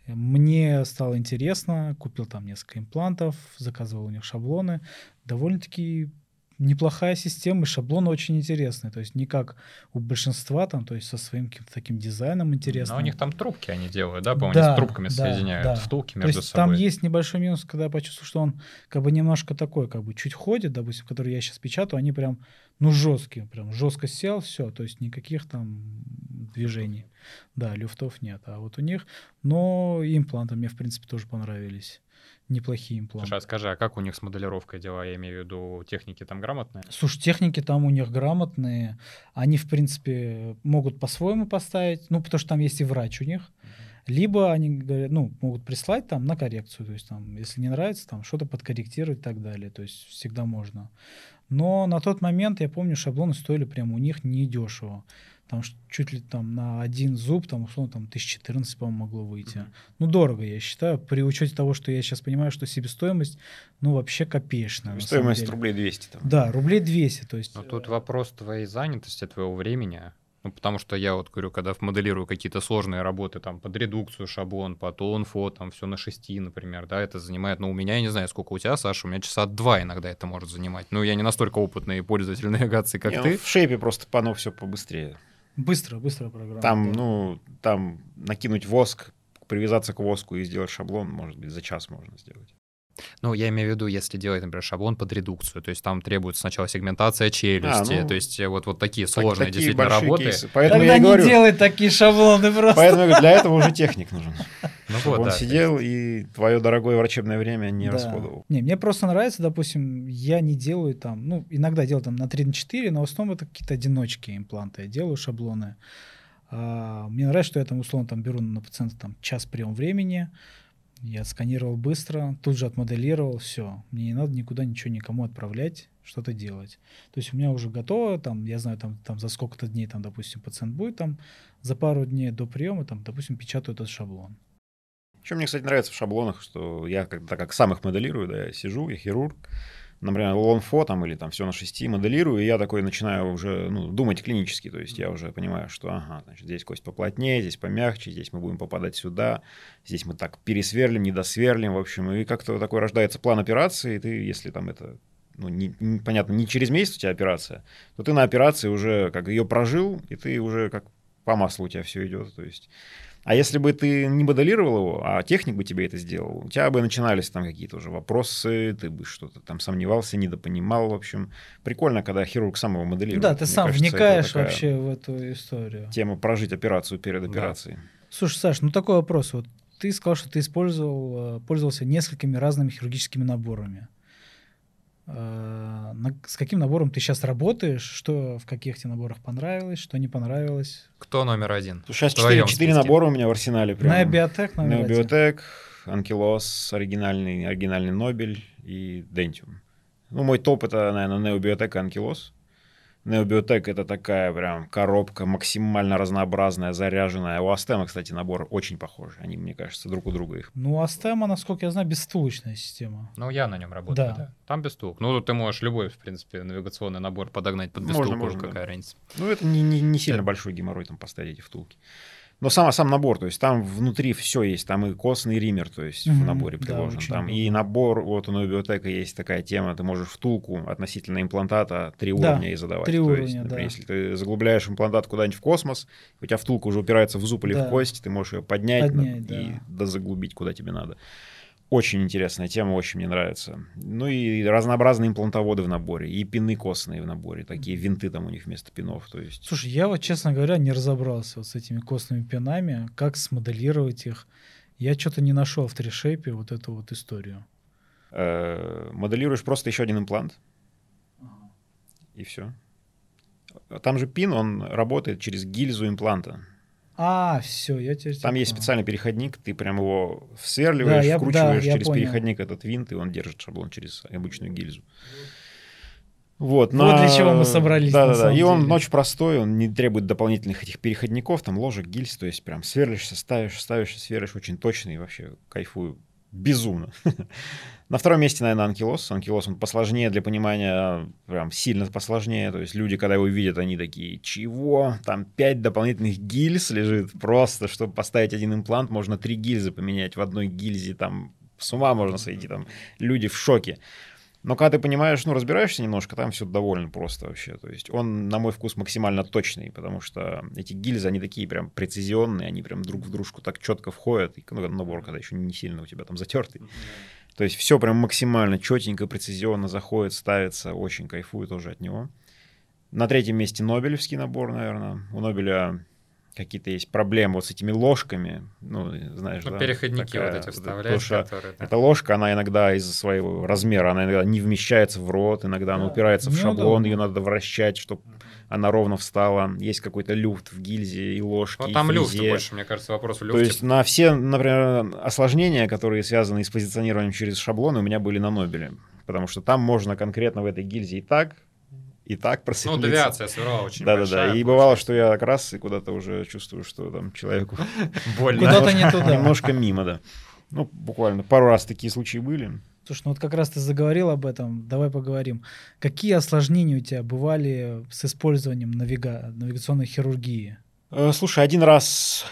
C: Мне стало интересно, купил там несколько имплантов, заказывал у них шаблоны. Довольно-таки неплохая система, и шаблон очень интересный. То есть не как у большинства, там, то есть со своим каким-то таким дизайном интересным.
B: Но у них там трубки они делают, да? По-моему, да, с трубками да, соединяют, да. втулки между
C: то есть
B: собой.
C: Там есть небольшой минус, когда я почувствовал, что он как бы немножко такой, как бы чуть ходит, допустим, который я сейчас печатаю, они прям, ну, жесткие, прям жестко сел, все, то есть никаких там движений. Да, люфтов нет. А вот у них, но импланты мне, в принципе, тоже понравились неплохие импланты.
B: Слушай, а скажи, а как у них с моделировкой дела? Я имею в виду, техники там грамотные?
C: Слушай, техники там у них грамотные. Они, в принципе, могут по-своему поставить, ну, потому что там есть и врач у них. Либо они говорят, ну, могут прислать там на коррекцию, то есть там, если не нравится, там что-то подкорректировать и так далее, то есть всегда можно. Но на тот момент, я помню, шаблоны стоили прямо у них недешево там чуть ли там на один зуб, там, условно, там 1014, по-моему, могло выйти. Mm-hmm. Ну, дорого, я считаю, при учете того, что я сейчас понимаю, что себестоимость, ну, вообще копеечная.
A: Стоимость рублей 200 там.
C: Да, рублей 200, то есть...
B: Но тут вопрос твоей занятости, твоего времени. Ну, потому что я вот говорю, когда моделирую какие-то сложные работы, там, под редукцию шаблон, под онфо, там, все на шести, например, да, это занимает, ну, у меня, я не знаю, сколько у тебя, Саша, у меня часа два иногда это может занимать. Ну, я не настолько опытный пользователь навигации, как не, ты. Ну,
A: в шейпе просто пано все побыстрее.
C: Быстро, быстро программа.
A: Там, да. ну, там накинуть воск, привязаться к воску и сделать шаблон, может быть, за час можно сделать.
B: Ну, я имею в виду, если делать, например, шаблон под редукцию, то есть там требуется сначала сегментация челюсти, а, ну, то есть э, вот, вот такие сложные такие действительно работы. Кейсы.
C: Поэтому Тогда я не говорю, делай такие шаблоны просто.
A: Поэтому я говорю, для этого уже техник нужен. Ну, вот, он да, сидел и твое дорогое врачебное время не да. расходовал.
C: Не, мне просто нравится, допустим, я не делаю там, ну, иногда делаю там на 3 на 4, но в основном это какие-то одиночки импланты. Я делаю шаблоны. А, мне нравится, что я там условно там беру на пациента там час прием времени, я сканировал быстро, тут же отмоделировал, все. Мне не надо никуда ничего никому отправлять, что-то делать. То есть у меня уже готово, там, я знаю, там, там за сколько-то дней, там, допустим, пациент будет, там, за пару дней до приема, там, допустим, печатаю этот шаблон.
A: Еще мне, кстати, нравится в шаблонах, что я, так как сам их моделирую, да, я сижу, я хирург, например, лонфо там или там все на шести моделирую, и я такой начинаю уже ну, думать клинически, то есть я уже понимаю, что ага, значит, здесь кость поплотнее, здесь помягче, здесь мы будем попадать сюда, здесь мы так пересверлим, недосверлим, в общем, и как-то такой рождается план операции, и ты, если там это ну, не, не, понятно, не через месяц у тебя операция, то ты на операции уже как ее прожил, и ты уже как по маслу у тебя все идет. То есть а если бы ты не моделировал его, а техник бы тебе это сделал, у тебя бы начинались там какие-то уже вопросы, ты бы что-то там сомневался, недопонимал, в общем. Прикольно, когда хирург сам его моделирует.
C: Да, ты Мне сам кажется, вникаешь вообще в эту историю.
A: Тема прожить операцию перед да. операцией.
C: Слушай, Саш, ну такой вопрос. Вот ты сказал, что ты использовал, э, пользовался несколькими разными хирургическими наборами. Э, с каким набором ты сейчас работаешь? Что в каких тебе наборах понравилось, что не понравилось?
B: Кто номер один?
A: Сейчас
B: В твоем
A: 4,
B: списке.
A: набора у меня в арсенале. Прям.
C: Необиотек, наверное.
A: Необиотек, Анкилос, оригинальный, оригинальный Нобель и Дентиум. Ну, мой топ это, наверное, Необиотек и Анкилос. Необиотек это такая прям коробка максимально разнообразная, заряженная. У Астема, кстати, набор очень похожий. Они, мне кажется, друг у друга их.
C: Ну, Астема, насколько я знаю, бесстулочная система.
B: Ну, я на нем работаю,
C: Да.
B: да. Там без стулок. Ну, ты можешь любой, в принципе, навигационный набор подогнать под
A: Можно,
B: бестулку,
A: можно,
B: какая разница.
A: Ну, это не, не, не сильно
B: Да.
A: большой геморрой там поставить эти втулки. Но сам, сам набор, то есть там внутри все есть, там и костный ример, то есть в
C: Мгм,
A: наборе
C: да,
A: приложен.
C: очень
A: там и набор, вот у Новиотека есть такая тема, ты можешь втулку относительно имплантата три
C: Да,
A: уровня и задавать.
C: три
A: то
C: уровня,
A: есть, например,
C: да.
A: если ты заглубляешь имплантат куда-нибудь в космос, у тебя втулка уже упирается в зуб или
C: Да.
A: в кость, ты можешь ее поднять, на-
C: Поднять,
A: и
C: да.
A: дозаглубить куда тебе надо. Очень интересная тема, очень мне нравится. Ну и разнообразные имплантоводы в наборе, и пины костные в наборе, такие винты там у них вместо пинов, то есть...
C: Слушай, я вот, честно говоря, не разобрался вот с этими костными пинами, как смоделировать их. Я что-то не нашел в трешейпе вот эту вот историю.
A: Э, моделируешь просто еще один имплант. И все. Там же пин, он работает через гильзу импланта.
C: А, все, я теперь
A: Там есть специальный переходник, ты прям его всверливаешь,
C: Да, я-
A: вкручиваешь
C: да, я
A: через
C: понял.
A: переходник этот винт, и он держит шаблон через обычную гильзу. Вот,
C: Вот для чего мы собрались,
A: Да, да, да. И он
C: деле.
A: очень простой, он не требует дополнительных этих переходников, там ложек, гильз, то есть прям сверлишься, ставишь, ставишь, сверлишь, очень точный, вообще кайфую безумно. На втором месте, наверное, Анкилос. Анкилос, он посложнее для понимания, прям сильно посложнее. То есть люди, когда его видят, они такие, чего? Там пять дополнительных гильз лежит просто, чтобы поставить один имплант, можно три гильзы поменять в одной гильзе, там с ума можно сойти, там люди в шоке. Но когда ты понимаешь, ну, разбираешься немножко, там все довольно просто вообще. То есть он, на мой вкус, максимально точный, потому что эти гильзы, они такие прям прецизионные, они прям друг в дружку так четко входят. И ну, набор, когда еще не сильно у тебя там затертый. То есть все прям максимально четенько, прецизионно заходит, ставится. Очень кайфую тоже от него. На третьем месте Нобелевский набор, наверное. У Нобеля какие-то есть проблемы вот с этими ложками. Ну, знаешь,
B: Ну,
A: да,
B: переходники
A: такая-
B: вот эти
A: да,
B: вставлять,
A: потому
B: которые... да.
A: эта ложка, она иногда из-за своего размера, она иногда не вмещается в рот, иногда она
C: Да,
A: упирается в шаблон,
C: неудобно.
A: ее надо вращать, чтобы она ровно встала. Есть какой-то люфт в гильзе и ложке,
B: Ну,
A: и
B: там люфт больше, мне кажется, вопрос в
A: То
B: люфте.
A: есть на все, например, осложнения, которые связаны с позиционированием через шаблоны, у меня были на Нобеле. Потому что там можно конкретно в этой гильзе и так, и так
B: Ну,
A: просветлиться.
B: девиация сверло очень
A: Да-да-да.
B: большая
A: И бывало, что я как раз и куда-то уже чувствую, что там человеку
B: Больно.
C: Куда-то не туда.
A: немножко мимо, да. Ну, буквально пару раз такие случаи были.
C: Слушай, ну вот как раз ты заговорил об этом, давай поговорим. Какие осложнения у тебя бывали с использованием навига... навигационной хирургии?
A: Э, Слушай, один раз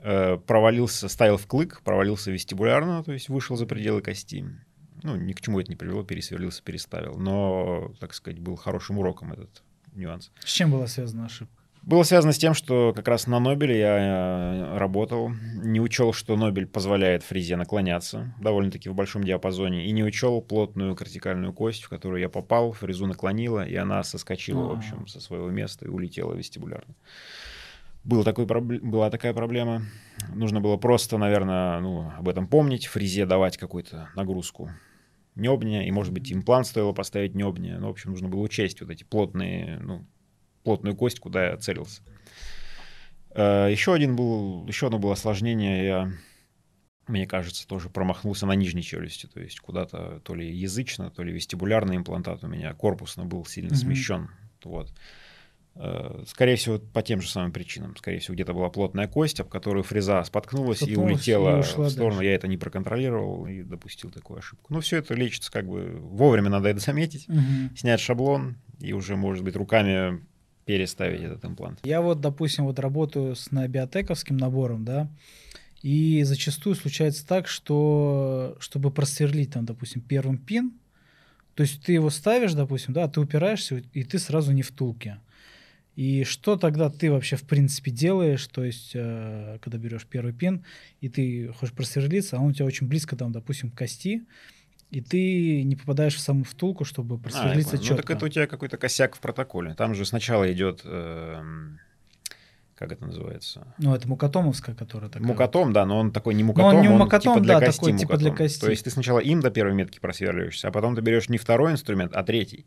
A: э, провалился, ставил в клык, провалился вестибулярно, то есть вышел за пределы кости. Ну, ни к чему это не привело, пересверлился, переставил. Но, так сказать, был хорошим уроком этот нюанс.
C: С чем была связана ошибка?
A: Было связано с тем, что как раз на Нобеле я э, работал, не учел, что Нобель позволяет фрезе наклоняться довольно-таки в большом диапазоне, и не учел плотную кортикальную кость, в которую я попал, фрезу наклонила, и она соскочила, в
C: А.
A: общем, со своего места и улетела вестибулярно. Был такой, была такая проблема. Нужно было просто, наверное, ну, об этом помнить, фрезе давать какую-то нагрузку небня, и, может быть, имплант стоило поставить небня. Ну, в общем, нужно было учесть вот эти плотные, ну, плотную кость, куда я целился. Э, Еще один был, еще одно было осложнение. Я, мне кажется, тоже промахнулся на нижней челюсти, то есть куда-то то ли язычно, то ли вестибулярный имплантат у меня корпусно был сильно
C: Мгм.
A: смещен. Вот. Э, Скорее всего, по тем же самым причинам. Скорее всего, где-то была плотная кость, об которую фреза споткнулась, и
C: Споткнулась и
A: улетела
C: ушла
A: в сторону.
C: дальше.
A: Я это не проконтролировал и допустил такую ошибку. Но все это лечится как бы вовремя, надо это заметить
C: Мгм.
A: снять шаблон и уже, может быть, руками переставить этот имплант.
C: Я вот, допустим, вот работаю с набиотековским набором, да, и зачастую случается так, что чтобы просверлить там, допустим, первым пин, то есть ты его ставишь, допустим, да, ты упираешься, и ты сразу не в втулке. И что тогда ты вообще в принципе делаешь, то есть э, когда берешь первый пин, и ты хочешь просверлиться, а он у тебя очень близко там, допустим, к кости, и ты не попадаешь в саму втулку, чтобы
A: А,
C: просверлиться
A: понял.
C: четко.
A: Ну, так это у тебя какой-то косяк в протоколе. Там же сначала идет эм, как это называется?
C: Ну, это мукатомовская, которая такая.
A: Мукатом, да, но он такой не мукатом,
C: он не
A: он
C: мукатом,
A: типа для
C: да,
A: кости
C: такой типа для
A: мукатом.
C: кости.
A: То есть ты сначала им до первой метки просверливаешься, а потом ты берешь не второй инструмент, а третий.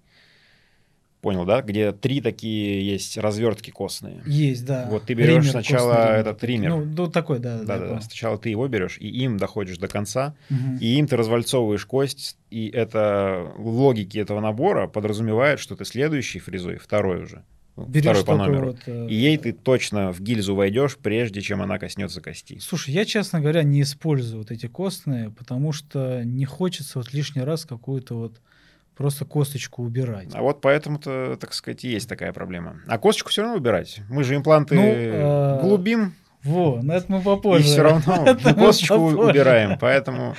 A: Понял, да? Где три такие есть развертки костные.
C: Есть, да.
A: Вот ты берешь
C: Ример,
A: сначала
C: костный
A: этот ример.
C: Ну, ну, такой, да.
A: Да, да, да. Сначала ты его берешь, и им доходишь до конца,
C: Мгм.
A: и им ты развальцовываешь кость, и это в логике этого набора подразумевает, что ты следующий фрезой, второй уже, ну,
C: Берешь
A: второй по номеру,
C: вот, э,
A: и ей ты точно в гильзу войдешь, прежде чем она коснется кости.
C: Слушай, я, честно говоря, не использую вот эти костные, потому что не хочется вот лишний раз какую-то вот просто косточку убирать.
A: А вот поэтому-то, так сказать, и есть такая проблема. А косточку все равно убирать. Мы же импланты
C: Ну, э,
A: глубим,
C: Во, на это мы
A: и
C: попозже.
A: все равно мы косточку
C: попозже.
A: убираем. Поэтому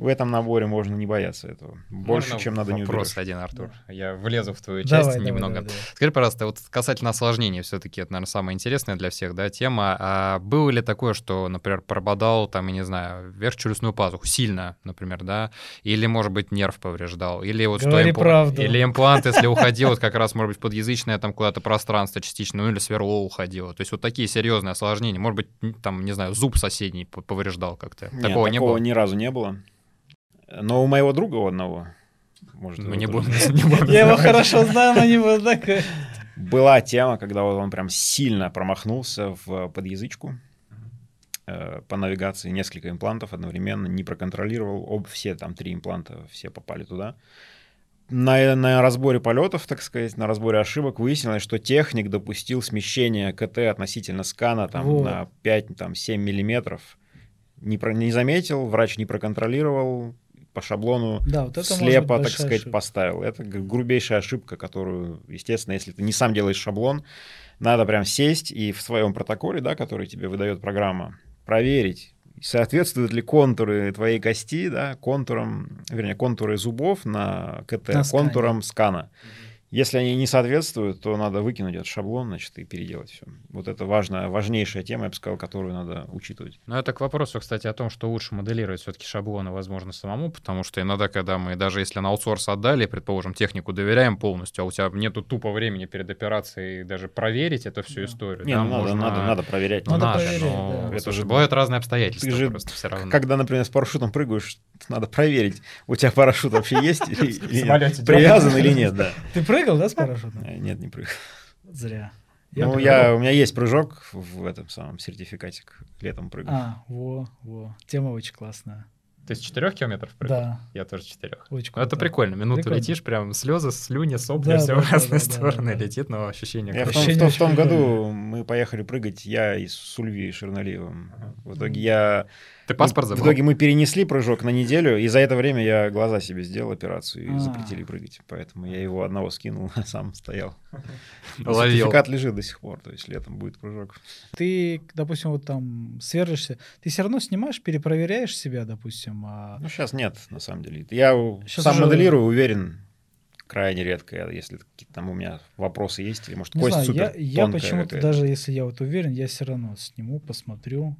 A: в этом наборе можно не бояться этого. Больше,
B: Можно
A: чем надо не
B: Вопрос один, Артур. Я влезу в твою часть
C: давай,
B: немного.
C: давай, давай.
B: Скажи, пожалуйста, вот касательно осложнений, все-таки это, наверное, самая интересная для всех, да, тема. А было ли такое, что, например, прободал, там, я не знаю, верхчелюстную пазуху сильно, например, да, или, может быть, нерв повреждал, или вот что
C: Говори
B: импла-
C: правду.
B: или имплант, если уходил, вот как раз, может быть, подъязычное там куда-то пространство частично, ну или сверло уходило. То есть вот такие серьезные осложнения. Может быть, там, не знаю, зуб соседний повреждал как-то. Такого не было.
A: ни разу не было. Но у моего друга у одного, может,
B: Мы не будем, не будем
C: Я его хорошо знаю, но не буду так. э,
A: Была тема, когда вот он прям сильно промахнулся в подъязычку э, по навигации, несколько имплантов одновременно, не проконтролировал, об, все там три импланта, все попали туда. На, на разборе полетов, так сказать, на разборе ошибок выяснилось, что техник допустил смещение КТ относительно скана там,
C: Вот.
A: на 5-7 миллиметров. Не, про- не заметил, врач не проконтролировал, по шаблону
C: Да, вот это
A: слепо, так сказать,
C: ошибка.
A: поставил. Это грубейшая ошибка, которую, естественно, если ты не сам делаешь шаблон, надо прям сесть и в своем протоколе, да, который тебе выдает программа, проверить, соответствуют ли контуры твоей кости, да, контурам, вернее, контуры зубов на КТ,
C: На скане.
A: контурам скана. Если они не соответствуют, то надо выкинуть этот шаблон, значит, и переделать все. Вот это важная, важнейшая тема, я бы сказал, которую надо учитывать.
B: Ну, это к вопросу, кстати, о том, что лучше моделировать все-таки шаблоны, возможно, самому, потому что иногда, когда мы, даже если на аутсорс отдали, предположим, технику доверяем полностью, а у тебя нету тупо времени перед операцией даже проверить эту всю
C: Да.
B: историю.
A: Не,
B: да,
A: ну, надо,
B: можно-
A: надо, надо проверять.
B: Ну,
C: Надо
B: надо,
C: проверять,
B: но...
C: да.
A: Это
B: Слушай,
A: же-
B: бывают разные обстоятельства
A: Ты же,
B: просто все равно.
A: Когда, например, с парашютом прыгаешь, надо проверить, у тебя парашют вообще есть привязан или нет, да.
C: Ты прыгал, да, с парашютом?
A: Э, Нет, не прыгал.
C: Зря.
A: Ну,
C: прыгал.
A: я, у меня есть прыжок в этом самом сертификате, летом прыгал.
C: А, во, во. Тема очень классная.
B: Ты с 4 километров прыгал?
C: Да,
B: Я тоже 4.
C: очень
B: Ну, это
C: круто.
B: прикольно. Минуту
C: Прикольно.
B: летишь, прям слезы, слюни, сопли,
C: Да,
B: все
C: да,
B: в
C: да,
B: разные
C: да, да,
B: стороны
C: да.
B: летит, но ощущение
A: Я в том,
C: Ощущение
A: в том- в том году мы поехали прыгать, я и с Ульви Шерналиевым. В итоге я...
B: Ты паспорт
A: В
B: забыл?
A: итоге мы перенесли прыжок на неделю, и за это время я глаза себе сделал операцию и
C: А.
A: запретили прыгать. Поэтому я его одного скинул, а сам стоял.
B: Ловил.
A: Сертификат лежит до сих пор, то есть летом будет прыжок.
C: Ты, допустим, вот там сверлишься, ты все равно снимаешь, перепроверяешь себя, допустим, а
A: Ну, сейчас нет, на самом деле. Я сам
C: уже-
A: моделирую, уверен, крайне редко, если какие-то там у меня вопросы есть, или, может,
C: не
A: кость
C: знаю,
A: супер
C: я, я почему-то даже если я вот уверен, я все равно сниму, посмотрю,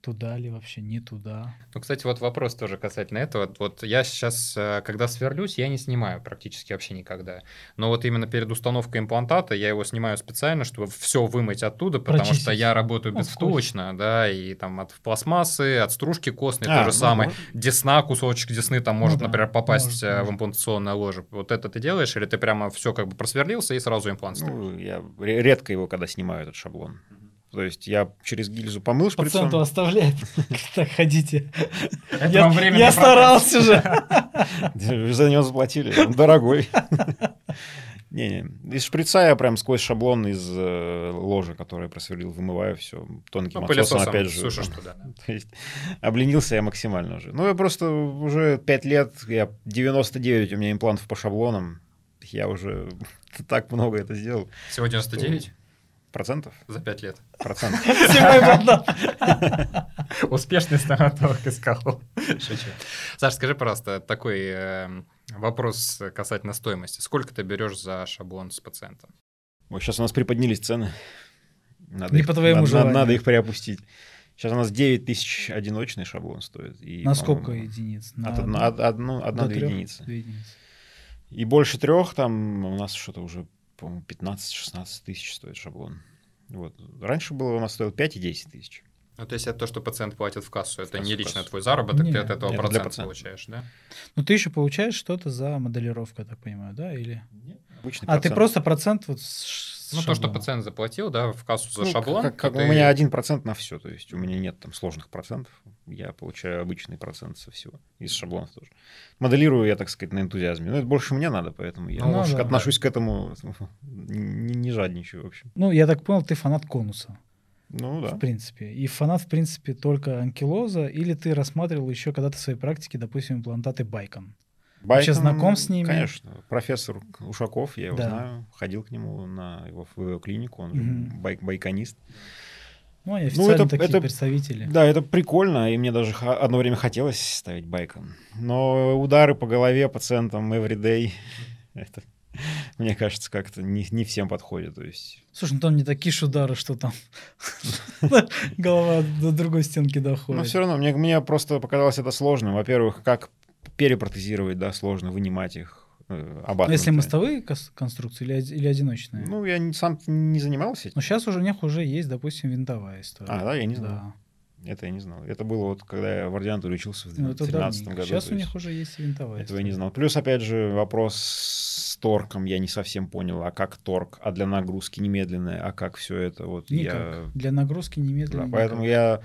C: туда ли вообще, не туда.
B: Ну, кстати, вот вопрос тоже касательно этого. Вот я сейчас, э, когда сверлюсь, я не снимаю практически вообще никогда. Но вот именно перед установкой имплантата я его снимаю специально, чтобы все вымыть оттуда, потому
C: Прочистить.
B: что я работаю
C: Ну,
B: безвтулочно, да, и там от пластмассы, от стружки костной
A: А,
B: то же
A: ну,
B: самое.
A: вот.
B: Десна, кусочек десны там может,
C: да,
B: например, попасть
C: может,
B: э, в
C: может.
B: имплантационное ложе. Вот это ты делаешь, или ты прямо все как бы просверлился и сразу имплант ставишь?
A: Ну, я ре- редко его, когда снимаю, этот шаблон. То есть я через гильзу помыл шприцом.
C: Пациенту оставляет. Так, ходите. Я, старался же.
A: За него заплатили. Он дорогой. Не-не. Из шприца я прям сквозь шаблон из э, ложа, который я просверлил, вымываю все тонким
B: Ну,
A: отсосом, опять же.
B: сушишь
A: там.
B: туда.
A: То есть обленился я максимально уже. Ну, я просто уже 5 лет, я 99 у меня имплантов по шаблонам. Я уже так много это сделал.
B: Всего 99
A: Процентов?
B: за 5 лет.
A: Процентов.
B: Успешный стоматолог искал. Шучу. Саш, скажи, пожалуйста, такой э, вопрос касательно стоимости. Сколько ты берешь за шаблон с пациентом?
A: Ой, сейчас у нас приподнялись цены. Надо
C: Не
A: их-
C: по твоему
A: надо-
C: желанию.
A: Надо их приопустить. Сейчас у нас 9 тысяч одиночный шаблон стоит. И,
C: На сколько единиц? На
A: От одно- од- одну-
C: до
A: одна-две единицы.
C: Единицы.
A: И больше трех, там у нас что-то уже, по-моему, 15-16 тысяч стоит шаблон. Вот. Раньше было у нас стоил 5 и 10 тысяч.
B: Ну, то есть это то, что пациент платит в кассу, это
A: кассу,
B: не
A: в
B: лично
A: кассу.
B: твой заработок,
C: Не,
B: ты от этого процент
A: пациента.
B: получаешь, да?
C: Ну, ты еще получаешь что-то за моделировку, я так понимаю, да? Или...
A: Обычный
C: А, ты
A: процент.
C: просто процент вот
B: Ну, то, что пациент заплатил, да, в кассу за
A: Ну,
B: шаблон.
A: Как, как
B: то
A: у
B: ты-
A: меня один процент на все, то есть у меня нет там сложных процентов, я получаю обычный процент со всего, из шаблонов тоже. Моделирую я, так сказать, на энтузиазме. Но это больше мне надо, поэтому я
C: Ну,
A: больше
C: да.
A: отношусь к этому не, не жадничаю, в общем.
C: Ну, я так понял, ты фанат конуса,
A: Ну да.
C: в принципе. И фанат, в принципе, только анкилоза, или ты рассматривал еще когда-то в своей практике, допустим, имплантаты Байкон? Вообще
A: Байкон,
C: знаком с ними?
A: Конечно. Профессор Ушаков, я его
C: Да.
A: знаю, ходил к нему на его, в его клинику, он же
C: Мгм.
A: байк, байконист.
C: Ну, они официально
A: это-
C: такие
A: это-
C: представители.
A: Да, это прикольно, и мне даже одно время хотелось ставить байкон. Но удары по голове пациентам everyday, это, мне кажется, как-то не, не всем подходит. То есть,
C: Слушай, ну там не такие ж удары, что там голова до другой стенки доходит.
A: но все равно мне, мне просто показалось это сложным. Во-первых, как перепротезировать, да, сложно вынимать их. э,
C: Ну,
A: обатнутые.
C: если мостовые конструкции или, или одиночные? Ну,
A: Ну, я не- сам не занимался этим.
C: сейчас уже у них уже есть, допустим, винтовая история.
A: А, да, я не знал.
C: Да.
A: Это я не знал. Это было вот, когда я в ординатуре учился в
C: Ну, это
A: 2013
C: давненько.
A: году.
C: Сейчас у них уже есть винтовая
A: Этого я не
C: история.
A: знал. Плюс, опять же, вопрос с торком я не совсем понял. А как торг? А для нагрузки немедленная? А как все это? Вот
C: Никак.
A: я...
C: Для нагрузки
A: Да,
C: немедленно.
A: поэтому
C: никак.
A: я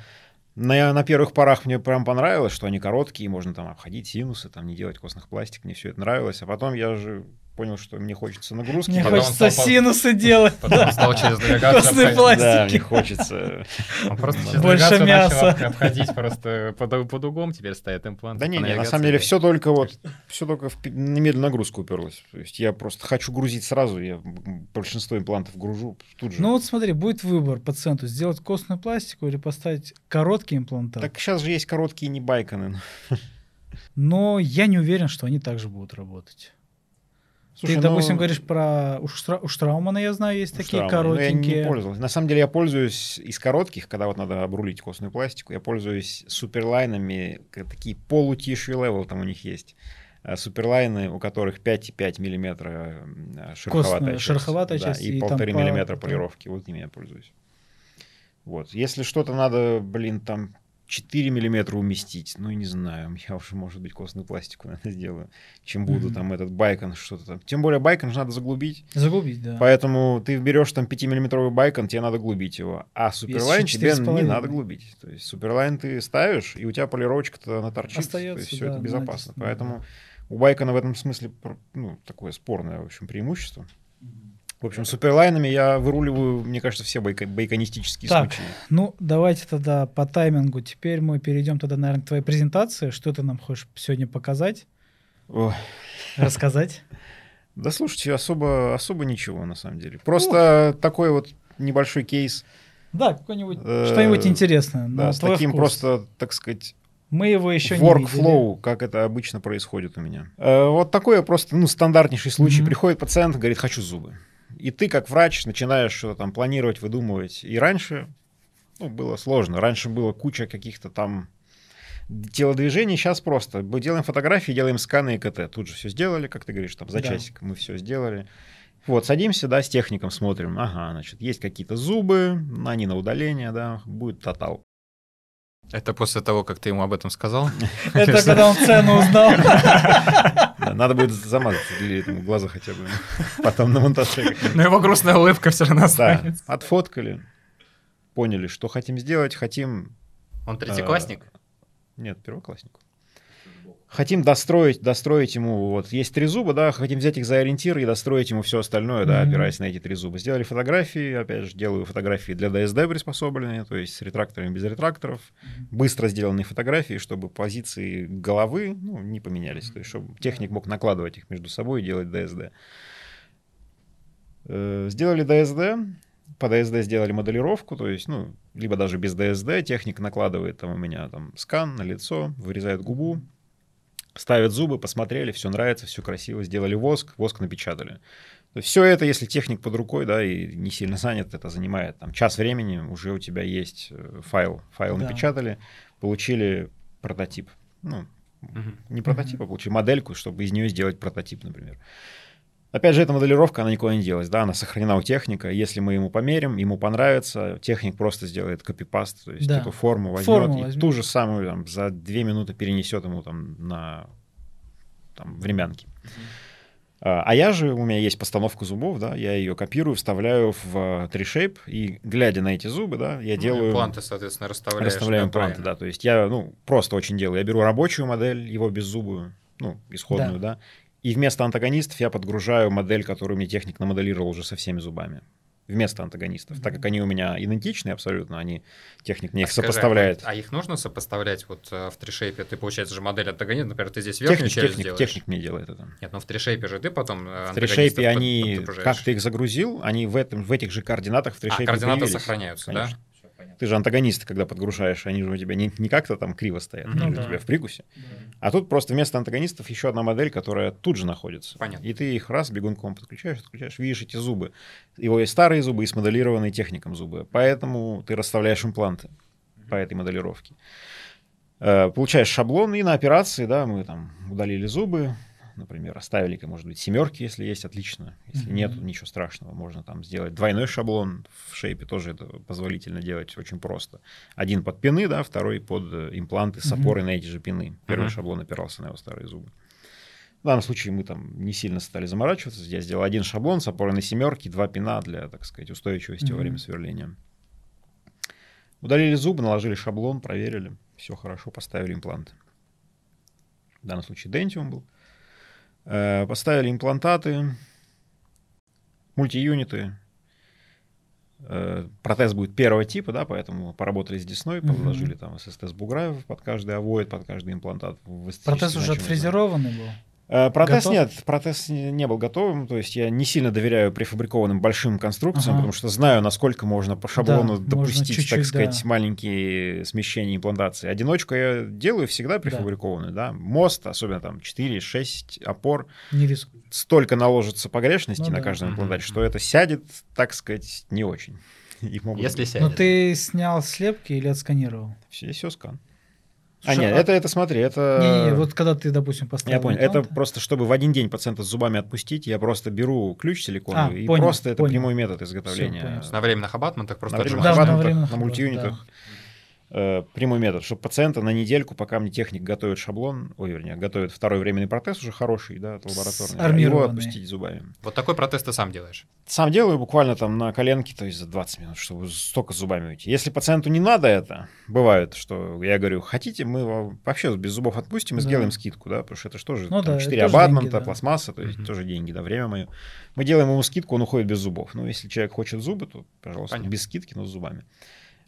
A: на, на первых порах мне прям понравилось, что они короткие, можно там обходить синусы, там не делать костных пластик, мне все это нравилось. А потом я же понял, что мне хочется нагрузки.
C: Мне
B: Потом
C: хочется
B: стал
C: синусы делать.
B: Потом стал через навигацию
C: Костный
B: обходить.
C: пластик.
A: Да,
C: пластики.
A: мне хочется.
B: Он просто через
C: Больше
B: навигацию начал обходить просто под, под углом, теперь стоят импланты.
A: Да не, на самом деле все только вот, все только в немедленную нагрузку уперлось. То есть я просто хочу грузить сразу, я большинство имплантов гружу тут же.
C: Ну вот смотри, будет выбор пациенту, сделать костную пластику или поставить короткий имплантат.
A: Так сейчас же есть короткие не Bicon ы.
C: Но я не уверен, что они также будут работать.
A: Слушай,
C: Ты,
A: ну,
C: допустим, говоришь про... У, Штра... у Straumann а, я знаю, есть такие
A: Straumann. Ну,
C: коротенькие.
A: Я не пользовался. На самом деле я пользуюсь из коротких, когда вот надо обрулить костную пластику, я пользуюсь SuperLine ами, такие полу tissue level там у них есть. А, Суперлайны, у которых 5,5 миллиметра м, шероховатая
C: Костная,
A: часть.
C: шероховатая
A: Да,
C: часть, и
A: и полторы
C: по-
A: миллиметра
C: да.
A: полировки. Вот ими я пользуюсь. Вот. Если что-то надо, блин, там 4 миллиметра уместить, ну, не знаю, я уже, может быть, костную пластику, наверное, сделаю, чем буду
C: Мгм.
A: там этот байкон что-то там. Тем более байкон же надо заглубить.
C: Загубить, да.
A: Поэтому ты берешь там 5-миллиметровый байкон, тебе надо глубить его. А суперлайн тебе
C: 4,5.
A: не надо глубить. То есть суперлайн ты ставишь, и у тебя полировочка-то она торчит.
C: Остаётся,
A: то есть все
C: да,
A: это безопасно.
C: да.
A: Поэтому у байкона в этом смысле ну, такое спорное, в общем, преимущество. В общем, суперлайнами я выруливаю, мне кажется, все байко- байконистические
C: Так.
A: случаи.
C: Ну, давайте тогда по таймингу. Теперь мы перейдем тогда, наверное, к твоей презентации. Что ты нам хочешь сегодня показать,
A: Ой.
C: рассказать?
A: Да слушайте, особо, особо ничего, на самом деле. Просто такой вот небольшой кейс.
C: Да, какой-нибудь,
A: Э,
C: что-нибудь интересное.
A: Да, с таким
C: вкус.
A: просто, так сказать,
C: Мы его еще не видели.
A: workflow, как это обычно происходит у меня. Э, вот такой просто, ну, стандартнейший случай.
C: Мгм.
A: Приходит пациент, говорит, хочу зубы. И ты, как врач, начинаешь что-то там планировать, выдумывать. И раньше ну, было сложно. Раньше было куча каких-то там телодвижений. Сейчас просто. Мы делаем фотографии, делаем сканы и КТ. Тут же все сделали, как ты говоришь, там за
C: Да.
A: часик мы все сделали. Вот, садимся, да, с техником смотрим. Ага, значит, есть какие-то зубы, они на удаление, да, будет тотал.
B: Это после того, как ты ему об этом сказал?
C: Это когда он цену узнал.
A: Да, надо будет замазать или этому глаза хотя бы. Потом на монтаже.
B: Но его грустная улыбка все равно
A: Да,
B: останется.
A: отфоткали, поняли, что хотим сделать, хотим...
B: Он третьеклассник?
A: Нет, первоклассник. Хотим достроить, достроить ему, вот, есть три зуба, да, хотим взять их за ориентир и достроить ему все остальное, да,
C: Мгм.
A: опираясь на эти три зуба. Сделали фотографии, опять же, делаю фотографии для ДСД приспособленные, то есть с ретракторами, без ретракторов. Быстро сделанные фотографии, чтобы позиции головы ну, не поменялись, то есть чтобы техник мог накладывать их между собой и делать ДСД. Э, Сделали ДСД, по ДСД сделали моделировку, то есть, ну, либо даже без ДСД, техник накладывает там у меня там скан на лицо, вырезает губу, ставят зубы, посмотрели, все нравится, все красиво, сделали воск, воск напечатали. Все это, если техник под рукой, да, и не сильно занят, это занимает там час времени, уже у тебя есть э, файл, файл
C: Да.
A: напечатали, получили прототип. Ну,
B: Мгм.
A: не прототип, а получили модельку, чтобы из нее сделать прототип, например. Опять же, эта моделировка, она никуда не делась, да, она сохранена у техника. Если мы ему померим, ему понравится, техник просто сделает копипаст, то есть
C: Да.
A: эту форму возьмет
C: Форму
A: и
C: возьмет.
A: ту же самую там, за две минуты перенесет ему там на там, времянки. А а я же, у меня есть постановка зубов, да, я ее копирую, вставляю в э, 3Shape, и глядя на эти зубы, да, я делаю...
B: Импланты, соответственно, расставляешь.
A: Расставляем
B: да,
A: импланты, да. То есть я, ну, просто очень делаю. Я беру рабочую модель, его беззубую, ну, исходную, да. И вместо антагонистов я подгружаю модель, которую мне техник намоделировал уже со всеми зубами. Вместо антагонистов. Так как они у меня идентичные абсолютно, они, техник мне
B: А
A: их
B: скажи,
A: сопоставляет.
B: А их нужно сопоставлять вот э, в тришейпе? Ты, получается же, модель антагониста, например, ты здесь верхнюю
A: Техник,
B: часть
A: техник,
B: делаешь.
A: техник мне делает это.
B: Нет, ну в тришейпе же ты потом э,
A: В
B: антагонистов
A: 3Shape
B: под-
A: они,
B: подгружаешь.
A: как ты их загрузил, они в, этом, в этих же координатах в 3Shape
B: А, координаты
A: появились.
B: сохраняются,
A: Конечно.
B: да?
A: Ты же антагонисты, когда подгружаешь, они же у тебя не, не как-то там криво стоят,
B: Мгм.
A: они
C: Ну
A: же у
C: да.
A: тебя в прикусе. А тут просто вместо антагонистов еще одна модель, которая тут же находится.
B: Понятно.
A: И ты их раз бегунком подключаешь, подключаешь, видишь эти зубы. Его есть старые зубы и смоделированные техником зубы. Поэтому ты расставляешь импланты по этой моделировке. Э, Получаешь шаблон, и на операции, да, мы там удалили зубы, например, оставили, может быть, семерки, если есть, отлично. Если
C: Мгм.
A: нет, ничего страшного. Можно там сделать двойной шаблон в шейпе, тоже это позволительно делать очень просто. Один под пины, да, второй под э, импланты с опорой на эти же пины. Первый
B: Мгм.
A: шаблон опирался на его старые зубы. В данном случае мы там не сильно стали заморачиваться. Я сделал один шаблон с опорой на семерки, два пина для, так сказать, устойчивости во
C: Мгм.
A: время сверления. Удалили зубы, наложили шаблон, проверили. Все хорошо, поставили имплант. В данном случае Dentium был. Э, Поставили имплантаты, мультиюниты. Э, Протез будет первого типа, да, поэтому поработали с десной, положили там ССТ с буграев под каждый овоид, под каждый имплантат.
C: Протез уже отфрезерованный был?
A: Э, Протез
C: Готов?
A: нет, протез не был готовым, то есть я не сильно доверяю префабрикованным большим конструкциям,
C: Ага.
A: потому что знаю, насколько можно по шаблону
C: можно
A: допустить, так
C: чуть-чуть,
A: сказать,
C: да.
A: маленькие смещения имплантации. Одиночку я делаю всегда префабрикованную, да. Мост, особенно там 4-6 опор,
C: Не
A: столько наложится погрешности
C: Ну
A: на
C: да.
A: каждом имплантате, что это сядет, так сказать, не очень. И могут
B: Если
A: быть-
B: сядет.
C: Но ты снял слепки или отсканировал?
A: все, все скан. А,
C: Что-
A: нет, это, это смотри, это...
C: Не-не, вот когда ты, допустим, поставил
A: Я понял. Это просто, чтобы в один день пациента с зубами отпустить, я просто беру ключ силиконовый,
C: А,
A: и
C: понял,
A: просто это
C: понял.
A: прямой метод изготовления.
C: понял.
B: На временных абатментах просто
A: на временных.
C: Да, на
A: абатментах,
C: временных
A: на
C: абатментах,
A: мультиюнитах. Э, прямой метод, чтобы пациента на недельку, пока мне техник готовит шаблон, ой, вернее, готовит второй временный протез уже хороший, да, от лабораторный, его
C: армированный.
A: отпустить зубами.
B: Вот такой протез ты сам делаешь.
A: Сам делаю буквально там на коленке, то есть за 20 минут, чтобы столько с зубами уйти. Если пациенту не надо это, бывает, что я говорю, хотите, мы вообще без зубов отпустим и
C: Да.
A: сделаем скидку, да, потому что это же тоже
C: Ну
A: там,
C: да, это
A: 4
C: тоже
A: абатмента,
C: деньги, да.
A: пластмасса, то есть
B: Мгм.
A: тоже деньги, да, время мое. Мы делаем ему скидку, он уходит без зубов. Ну, если человек хочет зубы, то, пожалуйста,
B: Понятно.
A: без скидки, но с зубами.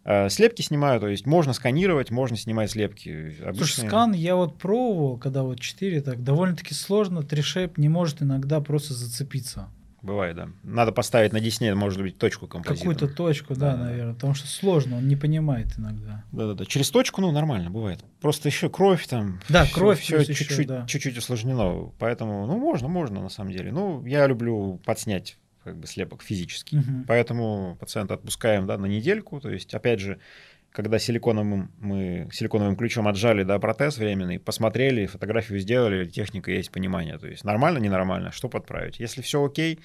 A: Э, Слепки снимаю, то есть можно сканировать, можно снимать слепки.
C: Слушай,
A: Обычные-
C: скан я вот пробовал, когда вот 4, так довольно-таки сложно, трешейп не может иногда просто зацепиться.
A: Бывает, да. Надо поставить на десне, может быть, точку композита.
C: Какую-то точку, да,
A: Да,
C: наверное, потому что сложно, он не понимает иногда.
A: Да-да-да. Через точку, ну, нормально, бывает. Просто еще кровь там.
C: Да,
A: всё-
C: кровь ещё,
A: чуть-чуть,
C: да.
A: чуть-чуть усложнено. Поэтому, ну, можно, можно, на самом деле. Ну, я люблю подснять как бы слепок физически.
C: Мгм.
A: Поэтому пациента отпускаем, да, на недельку. То есть, опять же, когда силиконовым мы силиконовым ключом отжали, да, протез временный, посмотрели, фотографию сделали, техника есть понимание. То есть, нормально, ненормально, что подправить. Если все окей,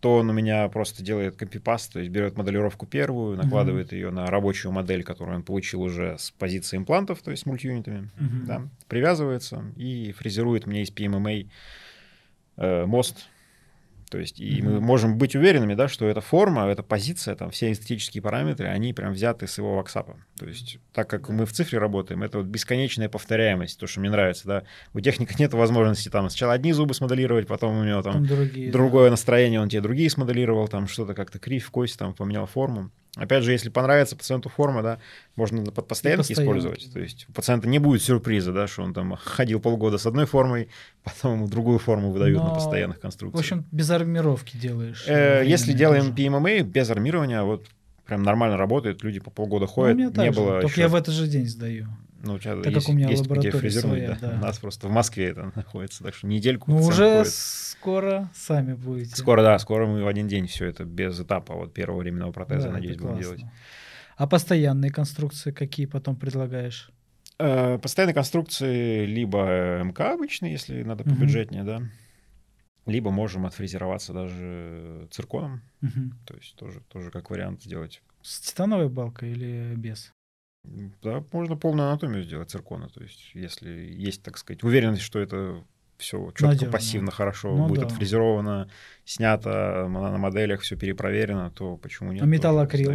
A: то он у меня просто делает копипаст, то есть берет моделировку первую, накладывает ее на рабочую модель, которую он получил уже с позиции имплантов, то есть с мультиюнитами,
C: Мгм.
A: да, привязывается и фрезерует мне из PMMA э, мост. То есть и мы
C: Мгм.
A: можем быть уверенными, да, что эта форма, эта позиция, там все эстетические параметры, они прям взяты с его ваксапа. То есть так как мы в цифре работаем, это вот бесконечная повторяемость, то, что мне нравится, да. У техника нет возможности там сначала одни зубы смоделировать, потом у него там
C: Там другие. да.
A: другое настроение, он тебе другие смоделировал, там что-то как-то кривь, кость, там поменял форму. Опять же, если понравится пациенту форма, да, можно под постоянки
C: постоянки,
A: использовать. То есть у пациента не будет сюрприза, да, что он там ходил полгода с одной формой, потом ему другую форму выдают на
C: Но,
A: постоянных
C: В
A: конструкциях.
C: общем, без армировки делаешь.
A: Э, если
C: временные
A: делаем
C: тоже.
A: PMMA без армирования, вот прям нормально работает, люди по полгода
C: Ну,
A: ходят,
C: так
A: не
C: же,
A: было
C: Только
A: еще...
C: я в этот же день сдаю.
A: Ну, у тебя
C: так как
A: есть,
C: у меня
A: есть где
C: лаборатория
A: фрезернуть,
C: своя,
A: да.
C: да.
A: У нас просто в Москве это находится, так что недельку
C: Ну, уже
A: ходит.
C: скоро сами будете.
A: Скоро, да, скоро мы в один день все это без этапа вот первого временного протеза,
C: Да,
A: надеюсь, будем
C: классно.
A: делать.
C: А постоянные конструкции какие потом предлагаешь?
A: Э, Постоянные конструкции либо МК обычные, если надо побюджетнее, да. Либо можем отфрезероваться даже цирконом,
C: Мгм.
A: то есть тоже, тоже как вариант сделать.
C: С титановой балкой или без?
A: Да, можно полную анатомию сделать циркона, то есть если есть, так сказать, уверенность, что это все четко,
C: Надежно.
A: пассивно, хорошо
C: Ну
A: будет
C: да.
A: отфрезеровано, снято на моделях, все перепроверено, то почему нет?
C: А металлокрил?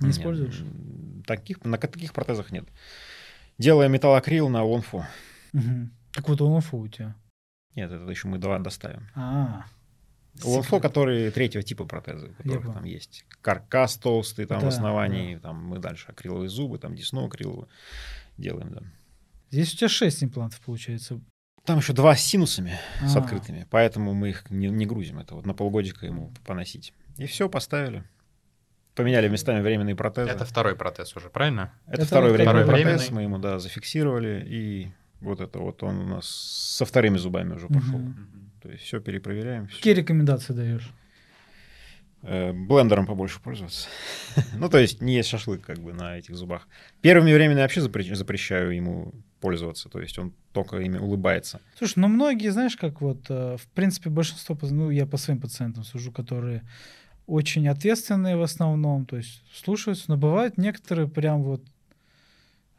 C: Не
A: Нет,
C: используешь?
A: Таких, на таких протезах нет. Делаем металлокрил на лонфу.
C: Мгм. Так вот он у тебя.
A: Нет, это еще мы два доставим.
C: А,
A: Лонфо, которые третьего типа протезы,
C: понял.
A: там есть каркас толстый там
C: Да,
A: в основании, там мы дальше акриловые зубы, там десну акриловую делаем, да.
C: Здесь у тебя 6 имплантов получается.
A: Там еще два с синусами, с
C: А.
A: открытыми, поэтому мы их не, не грузим. Это вот на полгодика ему поносить. И все, поставили. Поменяли местами временные протезы.
B: Это второй протез уже, правильно?
A: Это
C: Это
A: второй временный
B: второй
A: протез,
B: временный.
A: мы ему, да, зафиксировали, и вот это вот он у нас со вторыми зубами уже пошел.
C: Мгм.
A: То есть все перепроверяем. всё.
C: Какие рекомендации даешь?
A: Э, блендером побольше пользоваться. ну, то есть не есть шашлык как бы на этих зубах. Первыми временами я вообще запре- запрещаю ему пользоваться, то есть он только ими улыбается.
C: Слушай, ну многие, знаешь, как вот, э, в принципе, большинство, ну, я по своим пациентам сужу, которые очень ответственные в основном, то есть слушаются, но бывают некоторые прям вот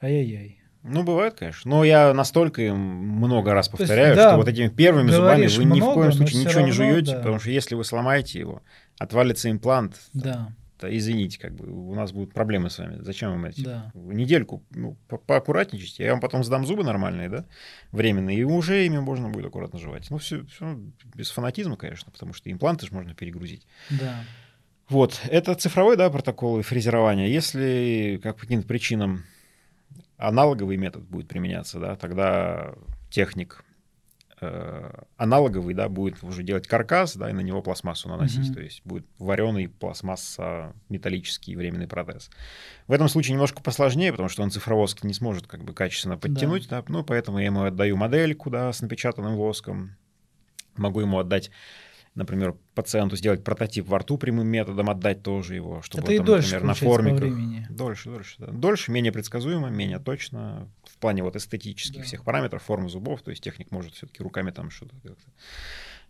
C: ай-яй-яй.
A: Ну, бывает, конечно. Но я настолько им много раз
C: есть,
A: повторяю,
C: да,
A: что вот этими первыми зубами вы ни в
C: много,
A: коем
C: но
A: случае ничего не
C: равно,
A: жуете,
C: да.
A: потому что если вы сломаете его, отвалится имплант,
C: Да,
A: то извините, как бы у нас будут проблемы с вами. Зачем вам эти?
C: да.
A: Недельку ну, по- поаккуратничайте, я вам потом сдам зубы нормальные, да, временные, и уже ими можно будет аккуратно жевать. Ну, все, без фанатизма, конечно, потому что импланты же можно перегрузить.
C: Да.
A: Вот, это цифровой, да, протокол и фрезерование. Если как по каким-то причинам аналоговый метод будет применяться, да, тогда техник э, аналоговый, да, будет уже делать каркас, да, и на него пластмассу наносить,
C: Мгм.
A: то есть будет вареный пластмасса металлический временный протез. В этом случае немножко посложнее, потому что он цифровозки не сможет как бы качественно подтянуть, да. ну, поэтому я ему отдаю модельку, да, с напечатанным воском, могу ему отдать например, пациенту сделать прототип во рту прямым методом, отдать тоже его, чтобы
C: Это
A: там,
C: дольше,
A: например, на
C: времени.
A: Дольше, дольше, да. Дольше, менее предсказуемо, менее точно в плане вот эстетических
C: Да.
A: всех параметров, формы зубов, то есть техник может все-таки руками там что-то как-то.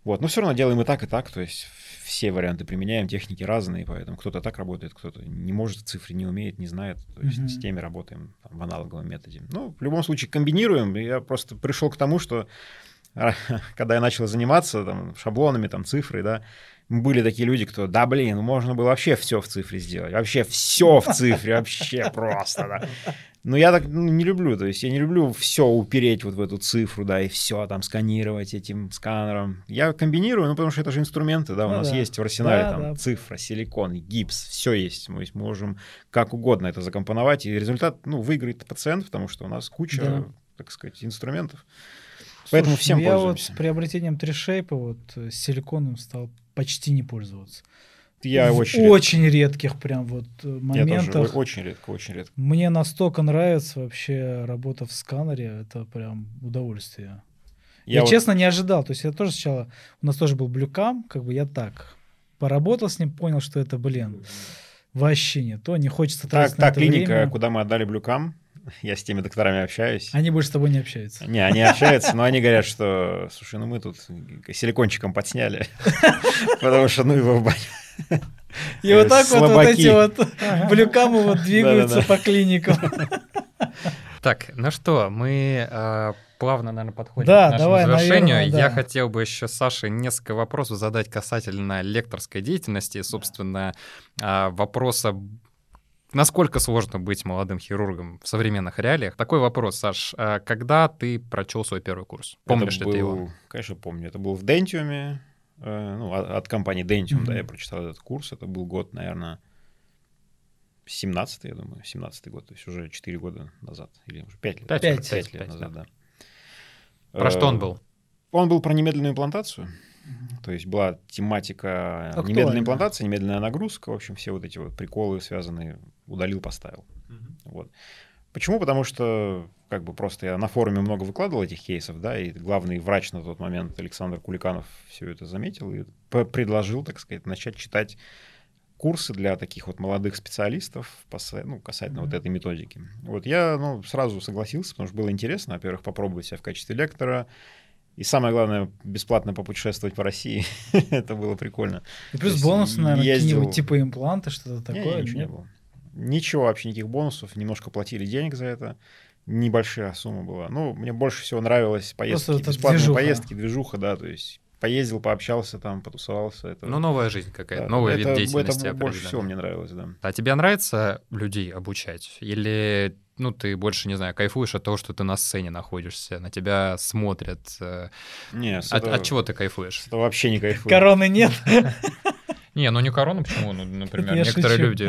A: Вот, но все равно делаем и так, и так, то есть все варианты применяем, техники разные, поэтому кто-то так работает, кто-то не может, цифры не умеет, не знает, то есть
C: Мгм.
A: с теми работаем там, в аналоговом методе. Ну, в любом случае комбинируем, я просто пришел к тому, что когда я начал заниматься там, шаблонами, там, цифрой, да, были такие люди, кто, да, блин, можно было вообще все в цифре сделать, вообще все в цифре, вообще просто, да. Но я так ну, не люблю, то есть я не люблю все упереть вот в эту цифру, да, и все там сканировать этим сканером. Я комбинирую, ну, потому что это же инструменты, да, у
C: Ну
A: нас
C: да.
A: есть в арсенале
C: Да,
A: там
C: да.
A: цифра, силикон, гипс, все есть. Мы можем как угодно это закомпоновать, и результат, ну, выиграет пациент, потому что у нас куча,
C: Да.
A: так сказать, инструментов. Поэтому
C: Слушай,
A: всем
C: ну я вот с приобретением тришейпа вот э, с силиконом стал почти не пользоваться.
A: Я
C: в
A: очень,
C: очень редких прям вот э,
A: редко, я тоже
C: моментах.
A: очень редко, очень редко.
C: Мне настолько нравится вообще работа в сканере, это прям удовольствие. Я,
A: вот-
C: честно не ожидал, то есть я тоже сначала, у нас тоже был блюкам, как бы я так поработал с ним, понял, что это, блин, вообще не то, не хочется
A: Так,
C: тратить на
A: та клиника,
C: время.
A: куда мы отдали блюкам, я с теми докторами общаюсь.
C: Они больше с тобой не общаются.
A: Не, они общаются, но они говорят, что, слушай, ну мы тут силикончиком подсняли, потому что ну его в баню.
C: И вот так вот, вот эти вот блюкамы вот двигаются по клиникам.
B: Так, ну что, мы э, плавно, наверное, подходим
C: Да,
B: к нашему
C: давай,
B: завершению.
C: наверное, да.
B: Я хотел бы еще Саше несколько вопросов задать касательно лекторской деятельности, собственно, а, вопроса Насколько сложно быть молодым хирургом в современных реалиях? Такой вопрос, Саш. а Когда ты прочел свой первый курс? Помнишь
A: Это
B: ли ты его?
A: был- Конечно, помню. Это был в Dentium, э, ну, от, от компании Dentium, да,
C: Мгм.
A: я прочитал этот курс. Это был год, наверное, 17 я думаю, 17 год, то есть уже 4 года назад, или уже 5 лет.
B: Пять,
C: Пять.
A: Пять
B: пять,
A: лет
B: пять,
A: назад, да.
B: Про что он
A: Э,
B: был?
A: Он был про немедленную имплантацию. То есть была тематика
C: Актуально.
A: немедленной имплантации, немедленная нагрузка, в общем, все вот эти вот приколы связанные, удалил, поставил. Вот. Почему? Потому что как бы просто я на форуме много выкладывал этих кейсов, да, и главный врач на тот момент Александр Куликанов все это заметил и предложил, так сказать, начать читать курсы для таких вот молодых специалистов ну, касательно вот
C: Мгм.
A: этой методики. Вот я ну, сразу согласился, потому что было интересно, во-первых, попробовать себя в качестве лектора, И самое главное, бесплатно попутешествовать по России. это было прикольно.
C: И плюс
A: есть
C: бонусы, наверное,
A: ездил-
C: какие-нибудь типа импланты, что-то
A: Не,
C: такое.
A: ничего не было. Ничего вообще, никаких бонусов. Немножко платили денег за это. Небольшая сумма была. Ну, мне больше всего нравилось поездки,
C: Просто это
A: бесплатные
C: движуха.
A: поездки, движуха, да, то есть поездил, пообщался там, потусовался. Это,
B: Ну, новая жизнь какая-то,
A: да,
B: новый
A: это,
B: вид деятельности
A: Это больше всего мне нравилось, да.
B: А тебе нравится людей обучать? Или ну, ты больше, не знаю, кайфуешь от того, что ты на сцене находишься, на тебя смотрят? э,
A: Не,
B: От,
A: этого-
B: от чего ты кайфуешь?
A: с этого вообще не кайфую.
C: Короны нет.
B: Не, ну не корона, почему? Ну, например,
C: Я
B: некоторые
C: шучу.
B: люди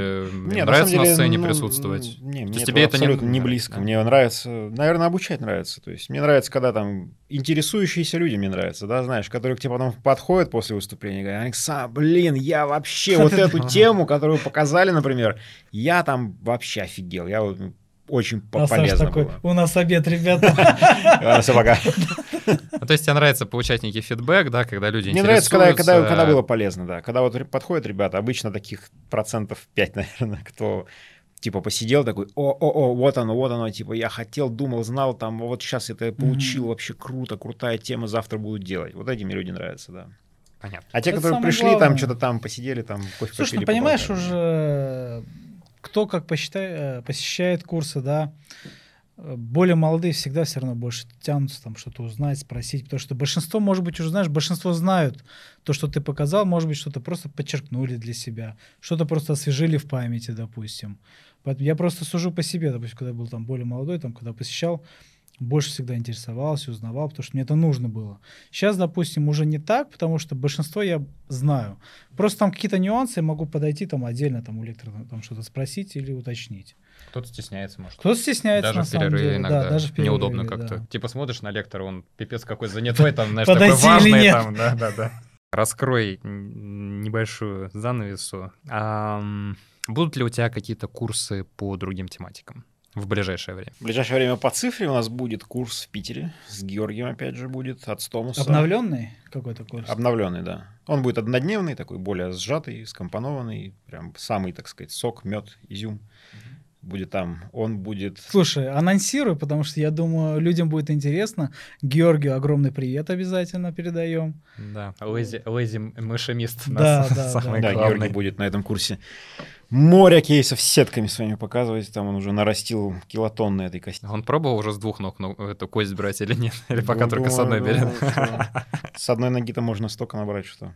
A: Не,
B: нравится на,
A: деле,
B: сцене
A: ну,
B: присутствовать.
A: Не, мне
B: есть
A: это
B: тебе это не-
A: абсолютно не,
B: да,
A: близко.
B: да.
A: Мне нравится, наверное, обучать нравится. То есть мне нравится, когда там интересующиеся люди мне нравятся, да, знаешь, которые к тебе потом подходят после выступления и говорят, Александр, блин, я вообще вот эту тему, которую показали, например, я там вообще офигел. Я вот, ну, очень
C: А
A: полезно
C: такой,
A: было.
C: у нас обед, ребята.
A: Всё, пока.
B: Ну, то есть тебе нравится получать некий фидбэк, да, когда люди
A: Мне нравится, когда, когда, когда было полезно, да. Когда вот подходят ребята, обычно таких процентов 5, наверное, кто типа посидел такой, о-о-о, вот оно, вот оно, типа я хотел, думал, знал, там, вот сейчас это получил,
C: Мгм.
A: вообще круто, крутая тема, завтра буду делать. Вот эти мне люди нравятся, да.
B: Понятно.
A: А те,
C: Это
A: которые пришли,
C: главное.
A: там что-то там посидели, там кофе
C: Слушай,
A: попили,
C: ну понимаешь,
A: поболтали.
C: уже кто как посчитай- э, посещает курсы, да, более молодые всегда все равно больше тянутся там что-то узнать, спросить, потому что большинство, может быть, уже знаешь, большинство знают то, что ты показал, может быть, что-то просто подчеркнули для себя, что-то просто освежили в памяти, допустим. Поэтому я просто сужу по себе, допустим, когда был там более молодой, там, когда посещал, больше всегда интересовался, узнавал, потому что мне это нужно было. Сейчас, допустим, уже не так, потому что большинство я знаю. Просто там какие-то нюансы, я могу подойти там отдельно там у лектора там что-то спросить или уточнить.
B: Кто-то стесняется, может.
C: Кто-то стесняется
B: Даже
C: на
B: в перерыве
C: деле.
B: иногда
C: Да, даже в перерыве,
B: неудобно как-то.
C: да.
B: Типа смотришь на лектора, он пипец какой занятой, там, знаешь, такой важный.
C: нет?
B: Там, да, да, да. Раскрой небольшую занавесу. Ам, Будут ли у тебя какие-то курсы по другим тематикам в ближайшее время?
A: В ближайшее время по цифре у нас будет курс в Питере. С Георгием, опять же, будет от Стомуса.
C: Обновленный какой-то курс?
A: Обновленный, да. Он будет однодневный, такой более сжатый, скомпонованный, прям самый, так сказать, сок, мед, изюм. Будет там. Он будет...
C: Слушай, анонсируй, потому что я думаю, людям будет интересно. Георгию огромный привет обязательно передаем.
B: Да, лэзи, лэзи мышемист. у
C: Да,
B: нас
C: да,
B: самый
A: Да,
B: главный.
A: Георгий будет на этом курсе море кейсов с сетками с вами показывать. Там он уже нарастил килотонны этой кости.
B: Он пробовал уже с двух ног ну, эту кость брать или нет? Или пока
A: Ну,
B: только с
A: думаю,
B: одной берет?
A: что С одной ноги-то можно столько набрать, что...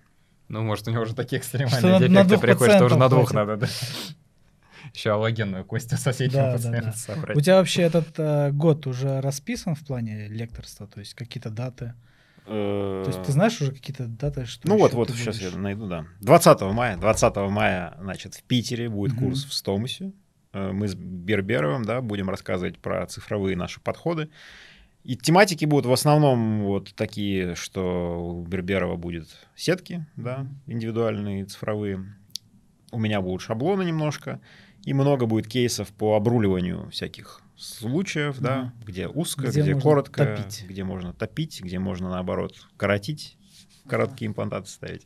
B: Ну, может, у него уже такие
C: Что на-
B: экстремальные
C: на
B: дефекты
C: двух
B: приходят, что уже на двух надо, да. Еще аллогенную кость у соседнего
C: Да, да,
B: пациента
C: да.
B: собрать.
C: У тебя вообще этот э, год уже расписан в плане лекторства, то есть какие-то даты? То есть ты знаешь уже какие-то даты, что
A: Ну вот, вот,
C: ты
A: сейчас
C: будешь?
A: я найду, да. 20 мая, 20 мая, значит, в Питере будет
C: Мгм.
A: курс в Стомусе. Э, Мы с Берберовым, да, будем рассказывать про цифровые наши подходы. И тематики будут в основном вот такие, что у Берберова будет сетки, да, индивидуальные, цифровые. У меня будут шаблоны немножко. И много будет кейсов по обруливанию всяких случаев, да, где узко,
C: Где
A: где, коротко,
C: топить.
A: где можно топить, где можно, наоборот, коротить, короткие имплантаты ставить.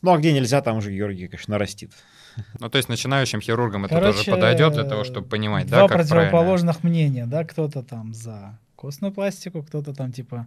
A: Ну, а где нельзя, там уже Георгий, конечно, нарастит.
B: Ну, то есть начинающим хирургам это
C: Короче,
B: тоже подойдет для того, чтобы понимать,
C: Два
B: да, как правильно.
C: противоположных мнения, да, кто-то там за костную пластику, кто-то там типа,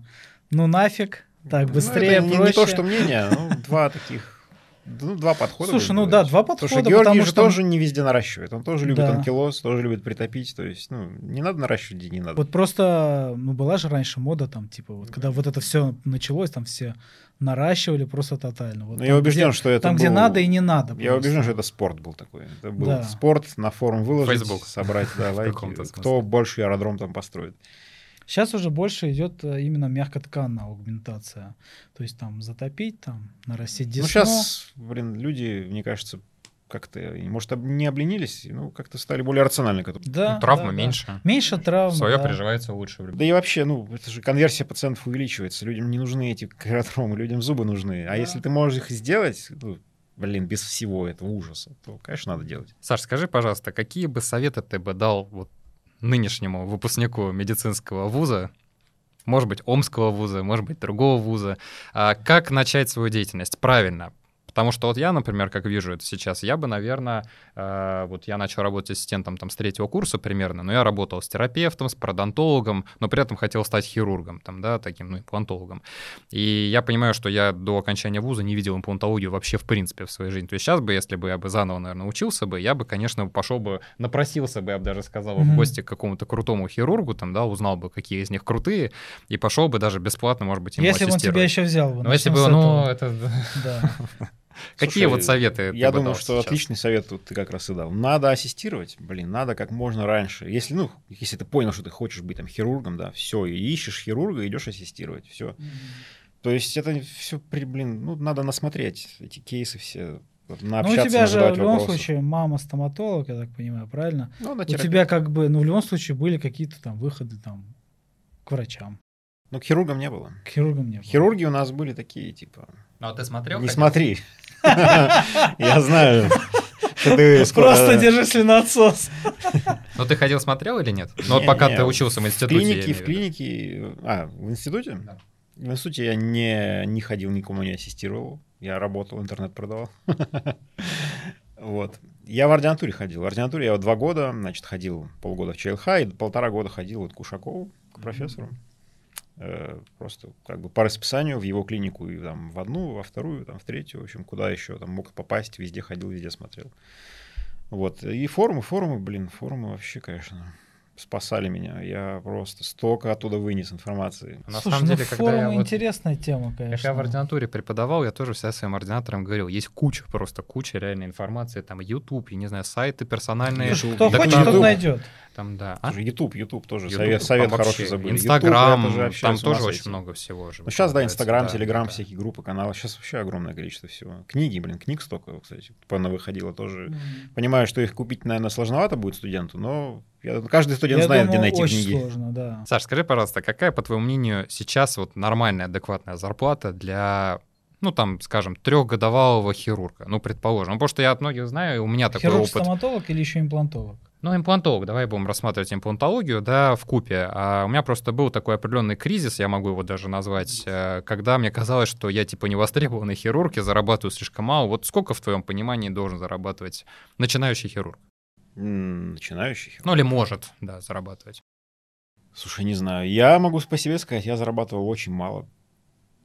C: ну нафиг, так
A: Ну,
C: быстрее,
A: это не,
C: проще.
A: не то, что мнение, ну, два таких, ну, два подхода.
C: Слушай, ну
A: говорить.
C: да, два
A: Потому
C: подхода,
A: что Георгий
C: потому
A: же
C: что
A: тоже не везде наращивает. Он тоже любит
C: Да.
A: анкилоз, тоже любит притопить. То есть, ну, не надо наращивать, где не надо.
C: вот просто, ну была же раньше мода там, типа, вот когда вот это все началось, там все наращивали просто тотально. Вот
A: Но
C: там,
A: я убежден,
C: где,
A: что это
C: там, где
A: был-
C: надо и не надо.
A: Я
C: просто.
A: убежден, что это спорт был такой. Это был
C: Да.
A: спорт на форум выложить,
B: Facebook.
A: собрать да, лайки. Кто больше аэродром там построит.
C: Сейчас уже больше идет э, именно мягкотканная аугментация. То есть там затопить, там нарастить десну.
A: Ну, сейчас, блин, люди, мне кажется, как-то, может, не обленились, ну, как-то стали более рациональны к этому.
C: да,
B: Ну, Травмы
C: да, да.
B: меньше.
C: Меньше травм.
B: Свое
C: да.
B: приживается лучше.
A: Да и вообще, ну, это же конверсия пациентов увеличивается. Людям не нужны эти аэродромы, людям зубы нужны. А
C: Да.
A: если ты можешь их сделать, ну, блин, без всего этого ужаса, то, конечно, надо делать.
B: Саш, скажи, пожалуйста, какие бы советы ты бы дал вот нынешнему выпускнику медицинского вуза, может быть, Омского вуза, может быть, другого вуза, а как начать свою деятельность правильно? Потому что вот я, например, как вижу это сейчас, я бы, наверное, э, вот я начал работать ассистентом там с третьего курса примерно, но я работал с терапевтом, с пародонтологом, но при этом хотел стать хирургом, там, да, таким, ну, имплантологом. И я понимаю, что я до окончания вуза не видел имплантологию вообще в принципе в своей жизни. То есть сейчас бы, если бы я бы заново, наверное, учился бы, я бы, конечно, пошел бы, напросился бы, я бы даже сказал, mm-hmm. в гости к какому-то крутому хирургу, там, да, узнал бы, какие из них крутые, и пошел бы даже бесплатно, может быть, ему
C: Если бы он тебя еще взял бы.
B: Ну, если бы, ну, это... Да. Какие Слушай, вот советы?
A: Я думаю, что сейчас? отличный совет тут ты как раз и дал. Надо ассистировать, блин, надо как можно раньше. Если, ну, если ты понял, что ты хочешь быть там хирургом, да, все, и ищешь хирурга, идешь ассистировать, все. Mm-hmm. То есть это все, блин, ну, надо насмотреть эти кейсы все.
C: Ну, у тебя же в любом вопросов. случае мама стоматолог, я так понимаю, правильно? Ну, у тебя как бы, ну, в любом случае были какие-то там выходы там к врачам.
A: Ну, к хирургам не было.
C: К хирургам не было.
A: Хирурги у нас были такие, типа...
B: Ну, а ты смотрел?
A: Не смотри. Я знаю.
C: Просто держи слюноотсос.
B: Ну, ты ходил, смотрел или нет? Ну, вот пока ты учился в институте.
A: В клинике, в клинике... А, в институте? Да. В институте я не, не ходил, никому не ассистировал. Я работал, интернет продавал. Вот. Я в ординатуре ходил. В ординатуре я вот два года, значит, ходил полгода в ЧЛХ и полтора года ходил вот к Ушакову, к профессору. Э, просто как бы по расписанию в его клинику и там в одну, во вторую, там в третью, в общем, куда еще там мог попасть, везде ходил, везде смотрел. Вот. И форумы, форумы, блин, форумы вообще, конечно спасали меня. Я просто столько оттуда вынес информации.
C: На Слушай, самом ну деле, когда я вот, интересная тема, конечно.
B: Я в ординатуре преподавал, я тоже всегда своим ординаторам говорил, есть куча, просто куча реальной информации, там YouTube, я не знаю, сайты персональные.
C: Слушай, кто хочет, тот найдет.
B: Там, да.
A: А? YouTube, YouTube тоже YouTube, совет, совет хороший забыли.
B: Инстаграм, там тоже очень много всего же.
A: Ну, сейчас, да, Инстаграм, Телеграм, да. всякие группы, каналы. Сейчас вообще огромное количество всего. Книги, блин, книг столько, кстати, выходило тоже. Mm-hmm. Понимаю, что их купить, наверное, сложновато будет студенту, но я, каждый студент Я знает, думаю, где найти очень книги.
C: Сложно, да.
B: Саш, скажи, пожалуйста, какая, по твоему мнению, сейчас вот нормальная, адекватная зарплата для ну, там, скажем, трехгодовалого хирурга, ну, предположим. Потому что я от многих знаю, у меня такой
C: Хирург,
B: опыт.
C: стоматолог или еще имплантолог?
B: Ну, имплантолог, давай будем рассматривать имплантологию, да, в купе. А у меня просто был такой определенный кризис, я могу его даже назвать, э, когда мне казалось, что я типа невостребованный хирург, и зарабатываю слишком мало. Вот сколько в твоем понимании должен зарабатывать начинающий хирург?
A: Начинающий хирург?
B: Ну, или может, да, зарабатывать.
A: Слушай, не знаю. Я могу по себе сказать, я зарабатывал очень мало.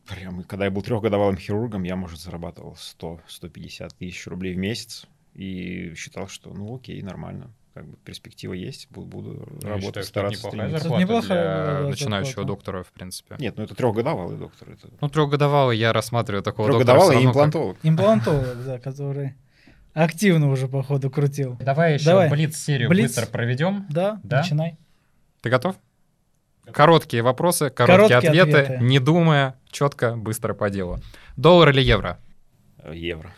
A: Прям, когда я был трехгодовалым хирургом, я, может, зарабатывал 100-150 тысяч рублей в месяц. И считал, что, ну, окей, нормально как бы перспектива есть, буду, буду
B: ну,
A: работать,
B: считаю, стараться. Это неплохая зарплата неплохая, для начинающего зарплата. доктора, в принципе.
A: Нет, ну это трехгодовалый доктор. Это...
B: Ну, трехгодовалый я рассматриваю такого
A: трехгодовалый доктора. имплантолог.
C: Как... Имплантолог, да, который активно уже, походу, крутил.
B: Давай еще Давай. блиц-серию блиц. быстро проведем.
C: Да, да, начинай.
B: Ты готов? Короткие вопросы, короткие, короткие ответы, ответы, не думая, четко, быстро по делу. Доллар или евро?
A: Евро.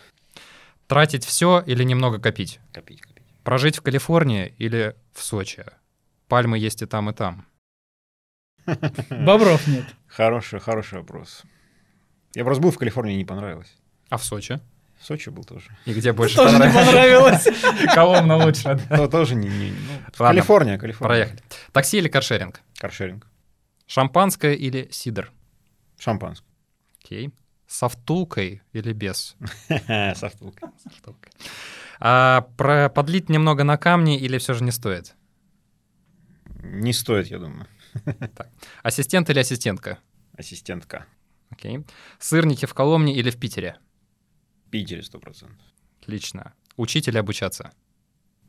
B: Тратить все или немного копить?
A: Копить, копить.
B: Прожить в Калифорнии или в Сочи? Пальмы есть и там, и там.
C: Бобров нет.
A: Хороший, хороший вопрос. Я просто был в Калифорнии, не понравилось.
B: А в Сочи?
A: В Сочи был тоже.
B: И где больше
C: тоже понравилось?
B: понравилось? Коломна лучше.
A: Ну, тоже не... не ну, Калифорния, Калифорния.
B: Проехали. Такси или каршеринг?
A: Каршеринг.
B: Шампанское или сидр?
A: Шампанское.
B: Окей. Со втулкой или без?
A: Со втулкой.
B: А про подлить немного на камни или все же не стоит?
A: Не стоит, я думаю.
B: Так. Ассистент или ассистентка?
A: Ассистентка.
B: Окей. Сырники в Коломне или в Питере?
A: Питере, сто процентов.
B: Отлично. Учить или обучаться?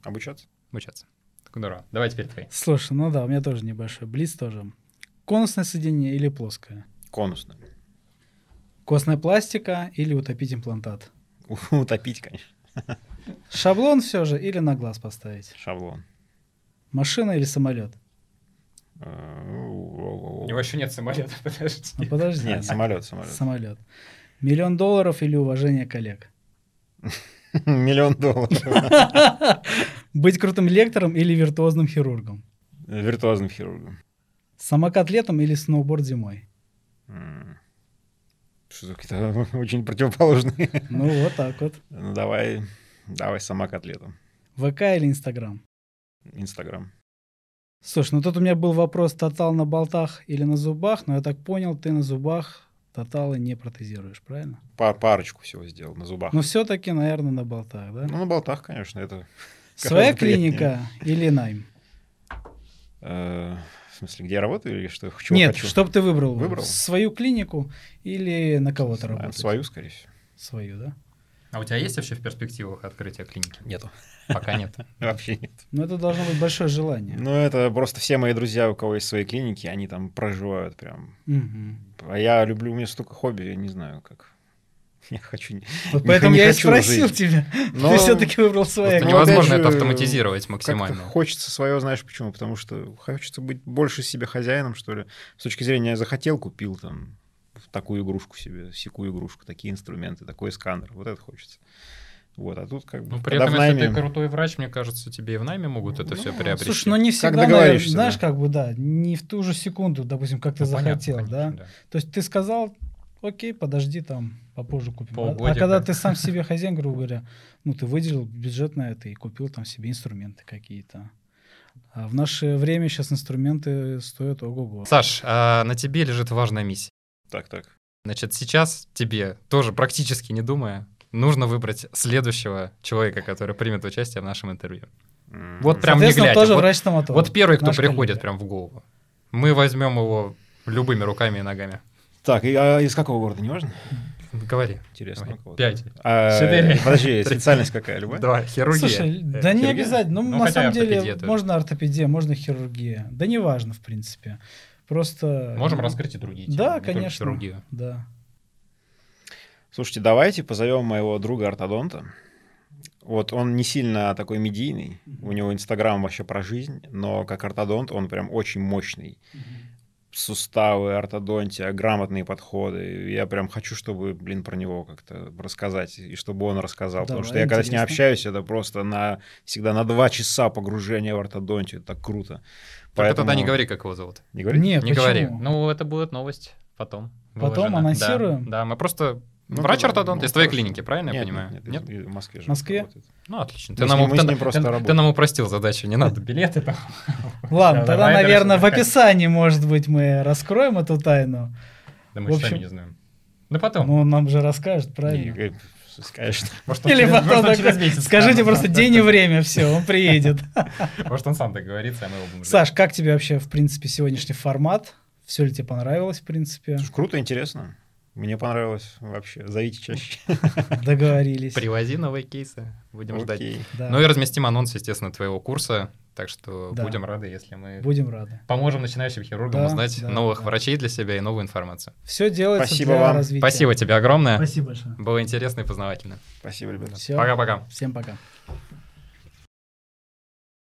A: Обучаться.
B: Обучаться. Здорово. Давай теперь твои.
C: Слушай, ну да, у меня тоже небольшой блиц тоже. Конусное сиденье или плоское?
A: Конусное.
C: Костная пластика или утопить имплантат?
A: Утопить, конечно.
C: Шаблон все же или на глаз поставить?
A: Шаблон.
C: Машина или самолет?
B: У него еще нет самолета, подожди.
C: Ну, подожди.
A: Нет, самолет, самолет.
C: Самолет. Миллион долларов или уважение коллег?
A: Миллион долларов.
C: Быть крутым лектором или виртуозным хирургом?
A: Виртуозным хирургом.
C: Самокат летом или сноуборд зимой?
A: Что какие-то очень противоположные.
C: Ну, вот так вот.
A: Ну, давай, давай самокат летом.
C: ВК или Инстаграм?
A: Инстаграм.
C: Слушай, ну тут у меня был вопрос, тотал на болтах или на зубах, но я так понял, ты на зубах тоталы не протезируешь, правильно?
A: Пар парочку всего сделал на зубах.
C: Но все-таки, наверное, на болтах, да?
A: Ну, на болтах, конечно, это...
C: Своя клиника или найм?
A: Э, В смысле, где я работаю или что? чего
C: Нет,
A: хочу?
C: чтоб ты выбрал,
A: Выбрал?
C: свою клинику или на кого-то работать?
A: Свою, скорее всего.
C: Свою, да?
B: А у тебя есть вообще в перспективах открытие клиники?
A: Нету.
B: Пока нет.
A: Вообще нет.
C: Ну, это должно быть большое желание.
A: Ну, это просто все мои друзья, у кого есть свои клиники, они там проживают прям. А я люблю, у меня столько хобби, я не знаю, как. Я хочу... не-
C: Вот поэтому
A: не
C: я и спросил
A: жить.
C: тебя.
A: Но
C: Ты все-таки выбрал свое.
A: Ну,
B: невозможно
A: опять
B: это
A: же,
B: автоматизировать максимально.
A: хочется свое, знаешь почему? Потому что хочется быть больше себе хозяином, что ли. С точки зрения захотел, купил там такую игрушку себе, секую игрушку, такие инструменты, такой сканер. Вот это хочется. Вот, а тут как бы...
B: Ну, при этом,
A: в
B: если
A: найме-
B: ты крутой врач, мне кажется, тебе и в найме могут это все
C: Ну,
B: приобрести.
C: Слушай, ну не всегда, наверное,
A: договоришься,
C: знаешь,
A: да.
C: как бы, да, не в ту же секунду, допустим, как ты
B: Ну, понятно,
C: захотел, да?
B: конечно,
C: То есть ты сказал, окей, подожди там, попозже купим. А- А,
B: Полгодика.
C: когда ты сам себе хозяин, грубо говоря, ну ты выделил бюджет на это и купил там себе инструменты какие-то. А в наше время сейчас инструменты стоят ого-го.
B: Саш, а на тебе лежит важная миссия.
A: Так, так.
B: Значит, сейчас тебе, тоже практически не думая, нужно выбрать следующего человека, который примет участие в нашем интервью. Вот прям не глядя.
C: тоже
B: Вот-
C: врач-стоматолог.
B: Вот первый, кто
C: Наш
B: приходит
C: коллега.
B: прям в голову. Мы возьмем его любыми руками и ногами.
A: Так, и, а из какого города, не важно?
B: Говори.
A: Интересно.
B: Давай. Пять.
A: А,
B: Четыре.
A: Подожди, специальность какая, любая?
B: Два. Хирургия.
C: Слушай,
B: Э,
C: да не обязательно. Ну,
B: Ну,
C: на самом деле, можно ортопедия, можно хирургия. Да неважно, в принципе. Просто...
B: Можем раскрыть и другие темы,
C: Да,
B: не
C: конечно.
B: хирургию.
C: Да.
A: Слушайте, давайте позовем моего друга ортодонта. Вот он не сильно такой медийный, у него инстаграм вообще про жизнь, но как ортодонт он прям очень мощный. Суставы, ортодонтия, грамотные подходы. Я прям хочу, чтобы, блин, про него как-то рассказать, и чтобы он рассказал. потому
C: Давай,
A: что я когда с ним общаюсь, это просто на всегда на два часа погружения в ортодонтию. Это так круто.
B: Только тогда не
A: Поэтому-
B: говори, как его зовут.
A: Не говори?
C: Нет,
B: не
C: почему?
B: говори. Ну, это будет новость потом.
C: Потом
B: выложена.
C: анонсируем?
B: Да, да, мы просто...
A: Ну,
B: Врач-ортодонт
A: ну,
B: из твоей
A: хорошо.
B: клиники, правильно я
A: Нет,
B: понимаю?
A: Нет, нет, из- в Москве. же
C: В Москве?
A: работает.
B: Ну, отлично. Ты нам, ты- ты- ты нам упростил задачу, не надо билеты там.
C: Ладно,
B: Да,
C: тогда, наверное, в описании, может быть, мы раскроем эту тайну.
B: Да мы сами не знаем. Да потом.
C: Ну, он нам же расскажет, правильно?
A: э, Конечно.
B: Может, он
C: Или
B: через-
C: потом
B: может, через месяц
C: скажите
B: скажет.
C: просто день и время, все, он приедет.
B: Может, он сам договорится, а мы его будем ждать.
C: Саш, как тебе вообще, в принципе, сегодняшний формат? Все ли тебе понравилось, в принципе?
A: Круто, интересно. Мне понравилось вообще. Зовите чаще.
C: Договорились.
B: Привози новые кейсы, будем ждать.
A: Окей.
C: Да.
B: Ну и разместим анонс, естественно, твоего курса, так что
C: Да.
B: будем рады, если мы
C: Будем рады.
B: поможем начинающим хирургам
C: Да,
B: узнать
C: да,
B: новых
C: да.
B: врачей для себя и новую информацию.
C: Все делается
A: Спасибо
C: для
A: вам.
C: развития.
B: Спасибо тебе огромное.
C: Спасибо большое.
B: Было интересно и познавательно.
A: Спасибо, ребята.
B: Пока-пока.
C: Всем пока.